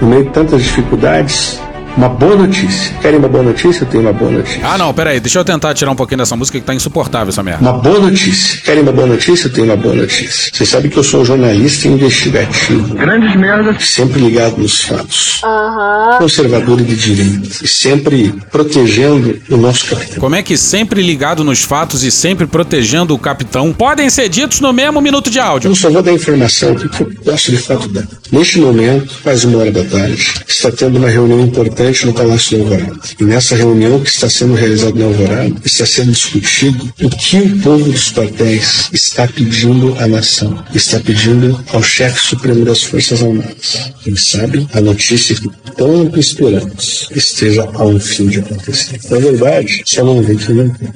no meio de tantas dificuldades, uma boa notícia. Querem uma boa notícia? Eu tenho uma boa notícia. Ah, não, peraí, deixa eu tentar tirar um pouquinho dessa música que tá insuportável essa merda. Uma boa notícia. Querem uma boa notícia? Eu tenho uma boa notícia. Vocês sabem que eu sou um jornalista investigativo. Grandes merdas. Sempre ligado nos fatos. Conservador e de direita. E sempre protegendo o nosso capitão. Como é que sempre ligado nos fatos e sempre protegendo o capitão podem ser ditos no mesmo minuto de áudio? Eu só vou dar informação aqui que eu posso de fato dar. Neste momento, quase uma hora da tarde, está tendo uma reunião importante no Palácio do Alvorada. E nessa reunião que está sendo realizada no Alvorada, está sendo discutido o que o povo dos quartéis está pedindo à nação. Está pedindo ao chefe supremo das Forças Armadas. Quem sabe a notícia que tanto esperamos esteja a um fim de acontecer. Na verdade, só não tem.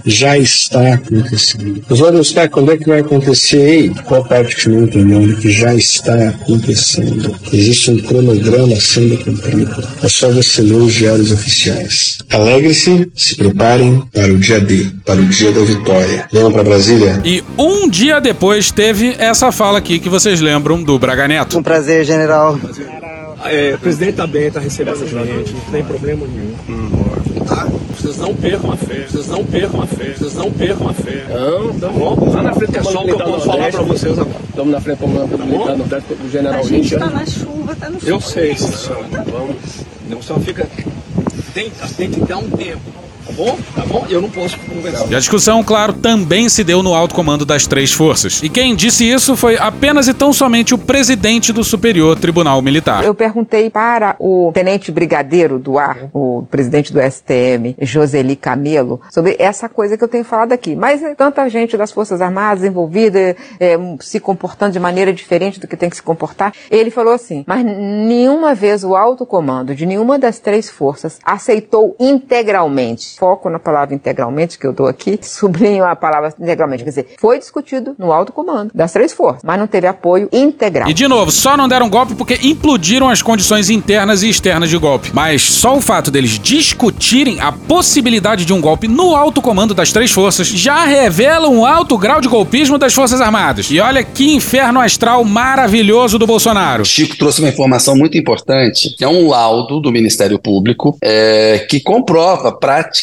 já está acontecendo. Os olhos está quando é que vai acontecer? Ei, qual parte que não entendeu que já está acontecendo? Existe um cronograma sendo cumprido. É só você ler os diários oficiais. Alegre-se, se preparem para o dia D, para o dia da vitória. Venham para Brasília. E um dia depois teve essa fala aqui que vocês lembram do Braga Neto. Um prazer, general. É, o presidente tá bem, tá recebendo a gente, não tem problema nenhum. Tá? Vocês não percam a fé, vocês não percam a fé, vocês não percam a fé. Não, tá bom. Lá na frente é só o que eu posso falar pra vocês agora. Estamos na frente do comando militar Nordeste do general A gente Índia. tá na chuva, tá no sol. Eu sei, senhor. Vamos. Não só fica. Tem, tem que dar um tempo. Tá bom? Tá bom? Eu não posso conversar. E a discussão, claro, também se deu no alto comando das três forças. E quem disse isso foi apenas e tão somente o presidente do Superior Tribunal Militar. Eu perguntei para o tenente brigadeiro do ar, o presidente do STM, Joseli Camelo, sobre essa coisa que eu tenho falado aqui. Mas é tanta gente das Forças Armadas envolvida, é, se comportando de maneira diferente do que tem que se comportar. Ele falou assim, mas nenhuma vez o alto comando de nenhuma das três forças aceitou integralmente, foco na palavra integralmente que eu dou aqui, sublinho a palavra integralmente, quer dizer, foi discutido no alto comando das três forças, mas não teve apoio integral. E de novo, só não deram golpe porque implodiram as condições internas e externas de golpe. Mas só o fato deles discutirem a possibilidade de um golpe no alto comando das três forças já revela um alto grau de golpismo das Forças Armadas. E olha que inferno astral maravilhoso do Bolsonaro. Chico trouxe uma informação muito importante, que é um laudo do Ministério Público é, que comprova a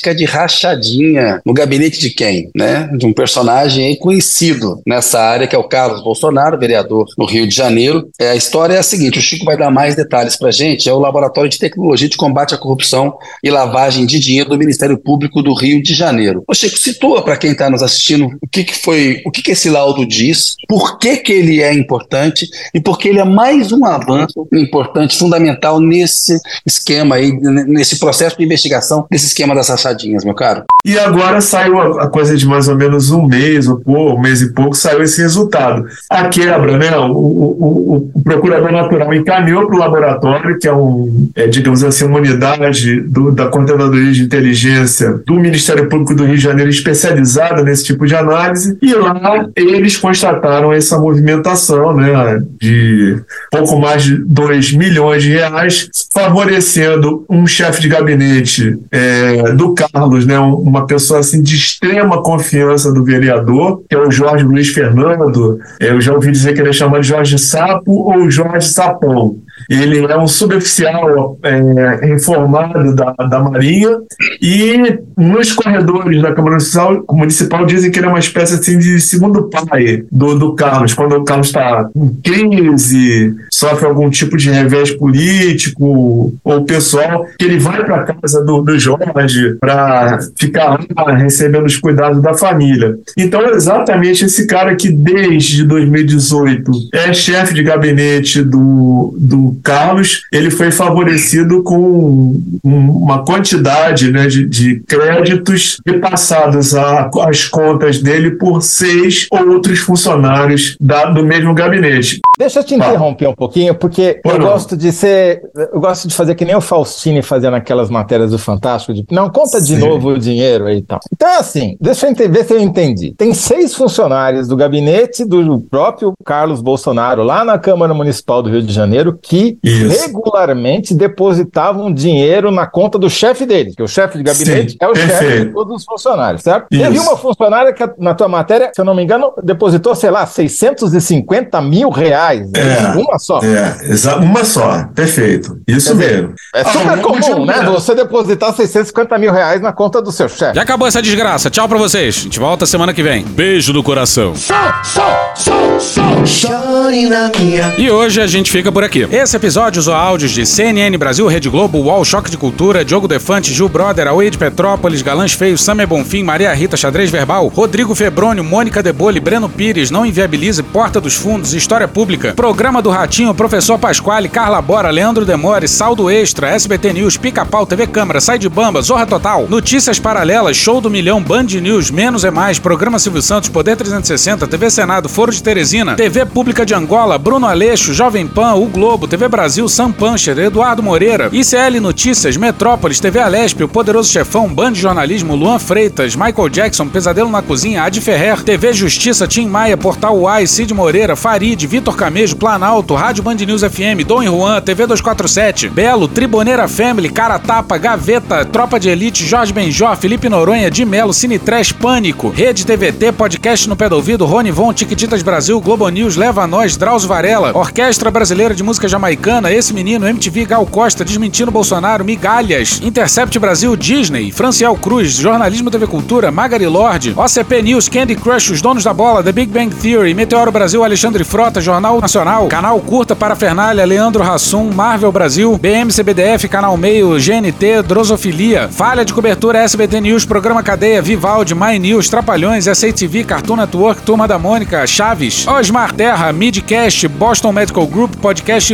prática de rachadinha no gabinete de quem? Né? De um personagem conhecido nessa área, que é o Carlos Bolsonaro, vereador no Rio de Janeiro. É, a história é a seguinte: o Chico vai dar mais detalhes pra gente. É o Laboratório de Tecnologia de Combate à Corrupção e Lavagem de Dinheiro do Ministério Público do Rio de Janeiro. Ô Chico, situa para quem está nos assistindo o que, que foi, o que, que esse laudo diz, por que, que ele é importante e por que ele é mais um avanço importante, fundamental nesse esquema aí, nesse processo de investigação desse esquema das passadinhas, meu caro. E agora saiu a, coisa de mais ou menos um mês, ou um mês e pouco, saiu esse resultado. A quebra, né? O, o, o, o procurador natural encaminhou para o laboratório, que é um, é, digamos assim, uma unidade do, da Coordenadoria de Inteligência do Ministério Público do Rio de Janeiro especializada nesse tipo de análise, e lá eles constataram essa movimentação, né? De pouco mais de 2 milhões de reais, favorecendo um chefe de gabinete é, do Carlos, né? Um, uma pessoa assim de extrema confiança do vereador, que é o Jorge Luiz Fernando. É, eu já ouvi dizer que ele é chamado de Jorge Sapo ou Jorge Sapão. Ele é um suboficial é, reformado da, da Marinha e nos corredores da Câmara Municipal, Municipal dizem que ele é uma espécie assim, de segundo pai do, do Carlos. Quando o Carlos está em crise, sofre algum tipo de revés político ou pessoal, que ele vai para casa do, do Jorge para ficar lá recebendo os cuidados da família. Então, é exatamente esse cara que desde 2018 é chefe de gabinete do, do Carlos, ele foi favorecido com uma quantidade né, de, de créditos repassados às contas dele por seis outros funcionários da, do mesmo gabinete. Deixa eu te interromper um pouquinho, porque eu gosto de ser. Eu gosto de fazer que nem o Faustini fazia naquelas matérias do Fantástico, de não, conta de novo o dinheiro aí e tal. Então é assim, deixa eu ver se eu entendi. Tem seis funcionários do gabinete do próprio Carlos Bolsonaro lá na Câmara Municipal do Rio de Janeiro que Isso. regularmente depositavam dinheiro na conta do chefe deles, que o chefe de gabinete Sim, é o perfeito. chefe de todos os funcionários, certo? Isso. Teve uma funcionária que, na tua matéria, se eu não me engano, depositou, sei lá, 650 mil reais. É, uma só. É, uma só, perfeito. Isso Quer mesmo. É super ah, comum, né? Você depositar 650 mil reais na conta do seu chefe. Já acabou essa desgraça. Tchau pra vocês. A gente volta semana que vem. Beijo do coração. E hoje a gente fica por aqui. Esse episódio usou áudios de CNN Brasil, Rede Globo, UOL, Choque de Cultura, Diogo Defante, Gil Brother, Away de Petrópolis, Galãs Feios, Samer Bonfim, Maria Rita Xadrez Verbal, Rodrigo Febrônio, Mônica Debole, Breno Pires, Não Inviabilize, Porta dos Fundos, História Pública, Programa do Ratinho, Professor Pasquale, Carla Bora, Leandro Demore, Saldo Extra, SBT News, Pica-Pau, TV Câmara, Sai de Bamba, Zorra Total, Notícias Paralelas, Show do Milhão, Band News, Menos é Mais, Programa Silvio Santos, Poder 360, TV Senado, Foro de Teresina, TV Pública de Angola, Bruno Aleixo, Jovem Pan, O Globo, TV Brasil, Sam Puncher, Eduardo Moreira, ICL Notícias, Metrópolis, TV Alesp, O Poderoso Chefão, Band Jornalismo, Luan Freitas, Michael Jackson, Pesadelo na Cozinha, Ad Ferrer, TV Justiça, Tim Maia, Portal Uai, Cid Moreira, Farid, Vitor Camejo, Planalto, Rádio Band News FM, Dom Juan, TV 247, Belo, Triboneira Family, Cara Tapa, Gaveta, Tropa de Elite, Jorge Benjó, Felipe Noronha, de Melo, Cine Pânico, Rede TVT, Podcast no Pé do Ouvido, Rony Von, Tiquititas Brasil, Globo News, Leva a Nós, Drauzio Varela, Orquestra Brasileira de Música Jamaicana, Esse Menino, MTV, Gal Costa, Desmentindo Bolsonaro, Migalhas, Intercept Brasil, Disney, Franciel Cruz, Jornalismo TV Cultura, Magari Lorde, OCP News, Candy Crush, Os Donos da Bola, The Big Bang Theory, Meteoro Brasil, Alexandre Frota, Jornal Nacional, Canal Curta para Fernália, Leandro Rassum, Marvel Brasil, BMCBDF, Canal Meio, GNT, Drosofilia, Falha de Cobertura SBT News, Programa Cadeia, Vivaldi, My News, Trapalhões, SATV, Cartoon Network, Turma da Mônica, Chaves, Osmar Terra, Midcast, Boston Medical Group, Podcast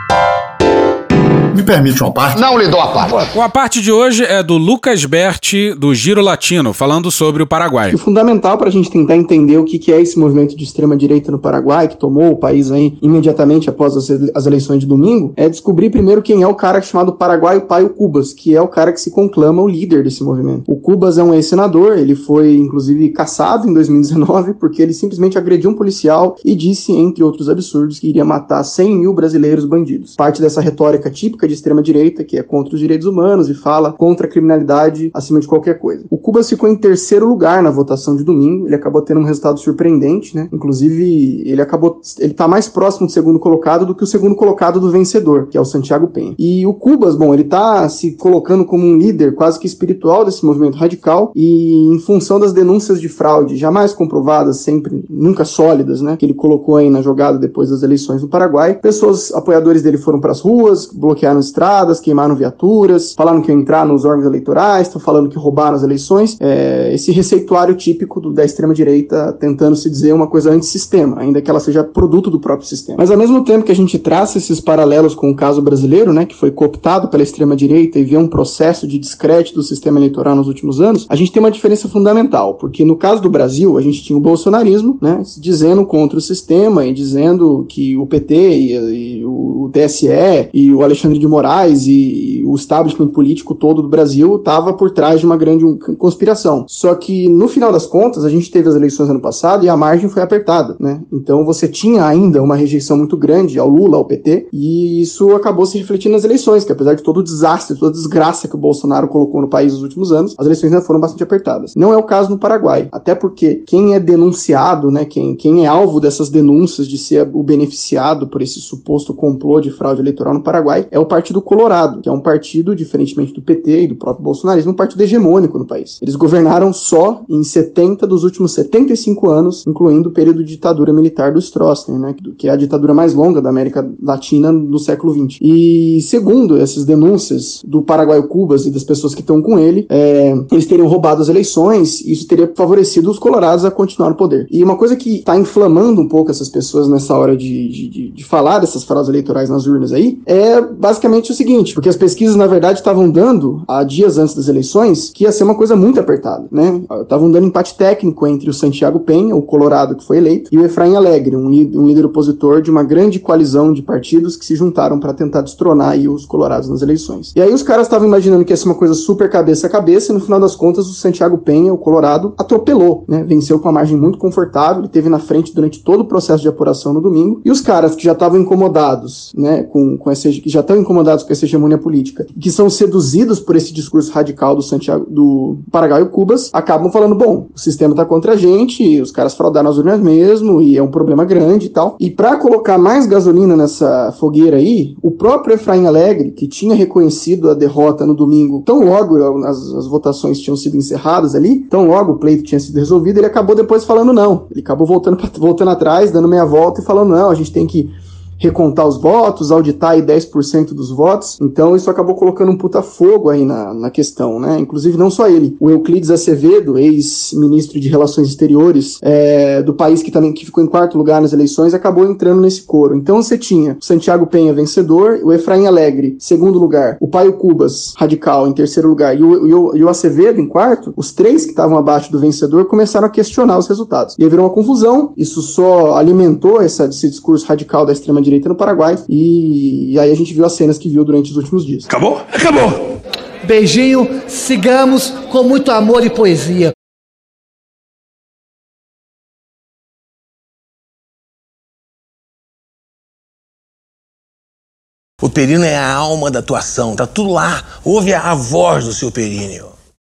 Me permite uma parte? Não lhe dou a parte. O a parte de hoje é do Lucas Berti, do Giro Latino, falando sobre o Paraguai. O fundamental para a gente tentar entender o que é esse movimento de extrema-direita no Paraguai, que tomou o país aí imediatamente após as ele- as eleições de domingo, é descobrir primeiro quem é o cara chamado Paraguai Paio Cubas, que é o cara que se conclama o líder desse movimento. O Cubas é um ex-senador, ele foi inclusive caçado em 2019 porque ele simplesmente agrediu um policial e disse, entre outros absurdos, que iria matar 100 mil brasileiros bandidos. Parte dessa retórica típica de extrema-direita, que é contra os direitos humanos e fala contra a criminalidade acima de qualquer coisa. O Cubas ficou em terceiro lugar na votação de domingo, ele acabou tendo um resultado surpreendente, né? Inclusive, ele acabou. Ele tá mais próximo do segundo colocado do que o segundo colocado do vencedor, que é o Santiago Penha. E o Cubas, bom, ele tá se colocando como um líder quase que espiritual desse movimento radical e em função das denúncias de fraude jamais comprovadas, sempre nunca sólidas, né, que ele colocou aí na jogada depois das eleições no Paraguai, pessoas apoiadores dele foram para as ruas, bloquearam estradas, queimaram viaturas, falaram que iam entrar nos órgãos eleitorais, estão falando que roubaram as eleições. É, esse receituário típico do, da extrema direita tentando se dizer uma coisa antissistema, ainda que ela seja produto do próprio sistema. Mas ao mesmo tempo que a gente traça esses paralelos com o caso brasileiro, né, que foi cooptado pela extrema direita e vê um processo de descrédito do sistema eleitoral nos últimos anos, a gente tem uma diferença fundamental, porque no caso do Brasil, a gente tinha o bolsonarismo, né, dizendo contra o sistema e dizendo que o PT e, e o TSE e o Alexandre de Moraes e, o establishment político todo do Brasil estava por trás de uma grande conspiração. Só que no final das contas, a gente teve as eleições ano passado e a margem foi apertada, né? Então você tinha ainda uma rejeição muito grande ao Lula, ao PT, e isso acabou se refletindo nas eleições, que apesar de todo o desastre, toda a desgraça que o Bolsonaro colocou no país nos últimos anos, as eleições ainda foram bastante apertadas. Não é o caso no Paraguai, até porque quem é denunciado, né, quem, quem é alvo dessas denúncias de ser o beneficiado por esse suposto complô de fraude eleitoral no Paraguai é o Partido Colorado, que é um partido, diferentemente do PT e do próprio bolsonarismo, um partido hegemônico no país. Eles governaram só em 70 dos últimos 75 anos, incluindo o período de ditadura militar do Stroessner, né, que é a ditadura mais longa da América Latina no século XX. E segundo essas denúncias do Paraguai Cubas e das pessoas que estão com ele, é, eles teriam roubado as eleições e isso teria favorecido os colorados a continuar no poder. E uma coisa que está inflamando um pouco essas pessoas nessa hora de, de, de, falar dessas fraudes eleitorais nas urnas aí é basicamente o seguinte, porque as pesquisas na verdade estavam dando há dias antes das eleições que ia ser uma coisa muito apertada, né? Estavam dando empate técnico entre o Santiago Penha, o Colorado que foi eleito, e o Efraim Alegre, um, um líder opositor de uma grande coalizão de partidos que se juntaram para tentar destronar aí os colorados nas eleições. E aí os caras estavam imaginando que ia ser uma coisa super cabeça a cabeça, e no final das contas o Santiago Penha, o Colorado, atropelou, né? Venceu com uma margem muito confortável, ele teve na frente durante todo o processo de apuração no domingo, e os caras que já estavam incomodados, né, com, com essa, que já estão com essa hegemonia política, que são seduzidos por esse discurso radical do Santiago, do Paraguai e Cubas, acabam falando, bom, o sistema tá contra a gente, os caras fraudaram as urnas mesmo, e é um problema grande e tal. E para colocar mais gasolina nessa fogueira aí, o próprio Efraim Alegre, que tinha reconhecido a derrota no domingo, tão logo as, as votações tinham sido encerradas ali, tão logo o pleito tinha sido resolvido, ele acabou depois falando não. Ele acabou voltando, voltando atrás, dando meia volta e falando não, a gente tem que recontar os votos, auditar aí 10% dos votos. Então isso acabou colocando um puta fogo aí na, na questão, né? Inclusive não só ele, o Euclides Acevedo, ex-ministro de Relações Exteriores é, do país que também que ficou em quarto lugar nas eleições, acabou entrando nesse coro. Então você tinha o Santiago Penha vencedor, o Efraim Alegre segundo lugar, o Paio Cubas radical em terceiro lugar e o, e o, e o Acevedo em quarto. Os três que estavam abaixo do vencedor começaram a questionar os resultados. E aí virou uma confusão. Isso só alimentou essa, esse discurso radical da extrema direita no Paraguai. E, e aí a gente viu as cenas que viu durante os últimos dias. Acabou? Acabou! Beijinho, sigamos com muito amor e poesia. O períneo é a alma da atuação, tá tudo lá. Ouve a voz do seu períneo.